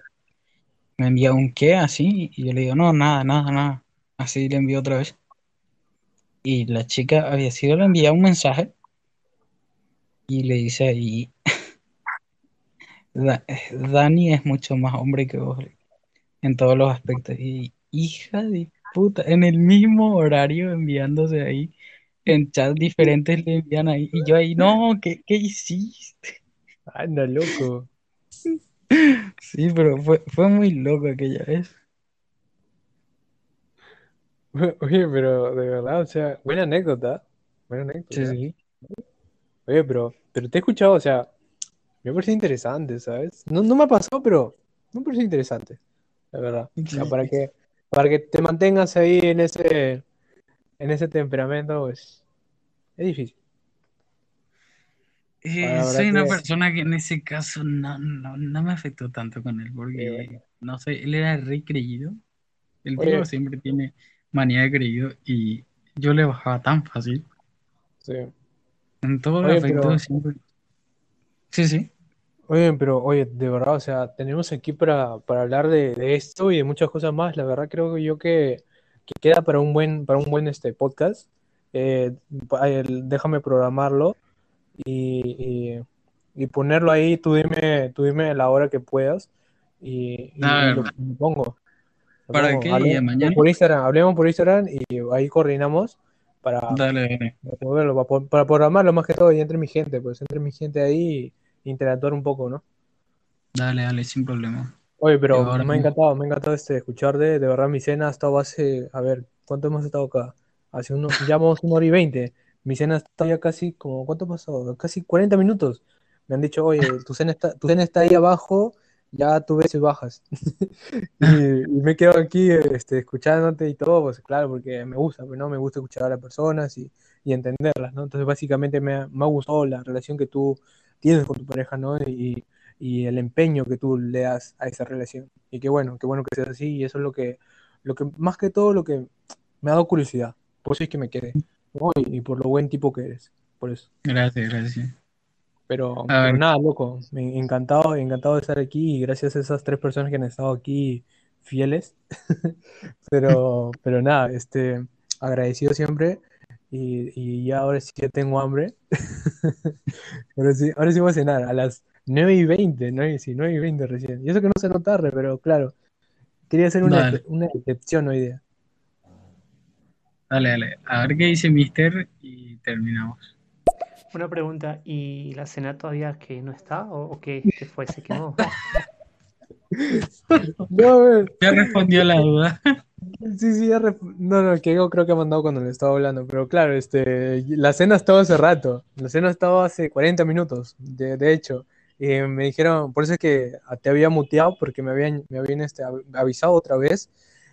Me envía un qué así, y yo le digo, no, nada, nada, nada. Así le envío otra vez. Y la chica había sido, le envía un mensaje y le dice ahí, "Da- Dani es mucho más hombre que vos en todos los aspectos. Y hija de puta, en el mismo horario enviándose ahí en chats diferentes le envían ahí. Y yo ahí, no, ¿qué, qué hiciste? Anda, loco. Sí, pero fue, fue muy loco aquella vez. Oye, pero de verdad, o sea, buena anécdota. Buena anécdota. Sí, sí. Oye, pero, pero te he escuchado, o sea, me parece interesante, ¿sabes? No, no me ha pasado, pero me parece interesante, la verdad. O sea, Sí. para que, para que te mantengas ahí en ese, en ese temperamento, pues, es difícil. Eh, soy una que- persona que en ese caso no, no, no me afectó tanto con él, porque, bueno. no sé, él era re creído. El Oye. siempre tiene manía de creído y yo le bajaba tan fácil. Sí. En todo afecto pero- siempre. Sí, sí. Oye, pero, oye, de verdad, o sea, tenemos aquí para, para hablar de, de esto y de muchas cosas más. La verdad creo que yo que, que queda para un buen, para un buen este podcast. Eh, déjame programarlo y, y- y ponerlo ahí. Tú dime, tú dime la hora que puedas y, y- ver. lo, lo pongo. Lo ¿Para pongo. qué. Por Instagram, hablemos por Instagram y ahí coordinamos para, Dale, dale. para para, programarlo más que todo y entre mi gente, pues entre mi gente ahí y interactuar un poco, ¿no? Dale, dale, sin problema. Oye, pero me ha encantado, me ha encantado este, escuchar de, de verdad mi cena ha estado hace, a ver, ¿cuánto hemos estado acá? Hace unos, ya vamos una hora y veinte. Mi cena está ya casi, como, ¿cuánto pasado? Casi 40 minutos. Me han dicho, oye, tu cena está, tu cena está ahí abajo, ya tú ves y bajas. Y, y me quedo aquí este, escuchándote y todo, pues claro, porque me gusta, pues, ¿no? Me gusta escuchar a las personas y, y entenderlas, ¿no? Entonces, básicamente me ha, me ha gustado la relación que tú tienes con tu pareja, ¿no? Y, y el empeño que tú le das a esa relación. Y qué bueno, qué bueno que sea así, y eso es lo que, lo que, más que todo, lo que me ha dado curiosidad. Por eso es que me quedé, ¿no? Y, y por lo buen tipo que eres, por eso. Gracias, gracias. Pero, pero nada, loco, me- encantado, encantado de estar aquí y gracias a esas tres personas que han estado aquí fieles. Pero, pero nada, este, agradecido siempre y, y ya ahora sí que tengo hambre. Ahora sí, ahora sí voy a cenar a las 9 y 20, 9, sí, 9 y 20 recién. Y eso que no se tarde, pero claro, quería hacer una, Dale. una excepción hoy día. Dale, dale. A ver qué dice Mister y terminamos. Una pregunta, ¿y la cena todavía que no está o, o qué, qué fue? ¿Se quemó? No, Ya respondió la duda. Sí, sí, ya ref- no, no, que yo creo que ha mandado cuando le estaba hablando, pero claro, este, la cena estaba hace rato, la cena estaba hace 40 minutos, de, de hecho, y me dijeron, por eso es que te había muteado, porque me habían, me habían este, av- avisado otra vez,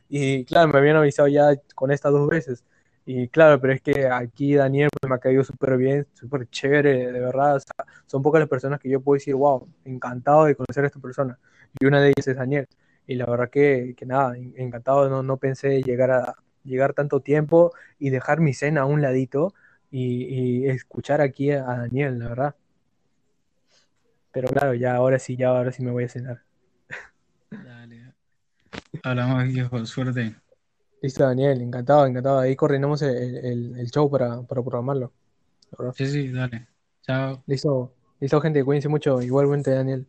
y claro, me habían avisado ya con estas dos veces, y claro, pero es que aquí Daniel pues, me ha caído súper bien, súper chévere, de verdad, son pocas las personas que yo puedo decir, wow, encantado de conocer a esta persona, y una de ellas es Daniel. Y la verdad que, que nada, en- encantado, no, no pensé llegar a llegar tanto tiempo y dejar mi cena a un ladito y, y escuchar aquí a, a Daniel, la verdad. Pero claro, ya ahora sí, ya ahora sí me voy a cenar. Hablamos, viejo. Suerte. Listo, Daniel, encantado, encantado. Ahí coordinamos el, el- el show para, para programarlo. verdad. Sí, sí, dale. Chao. Listo, listo, gente, cuídense mucho. Igualmente, Daniel.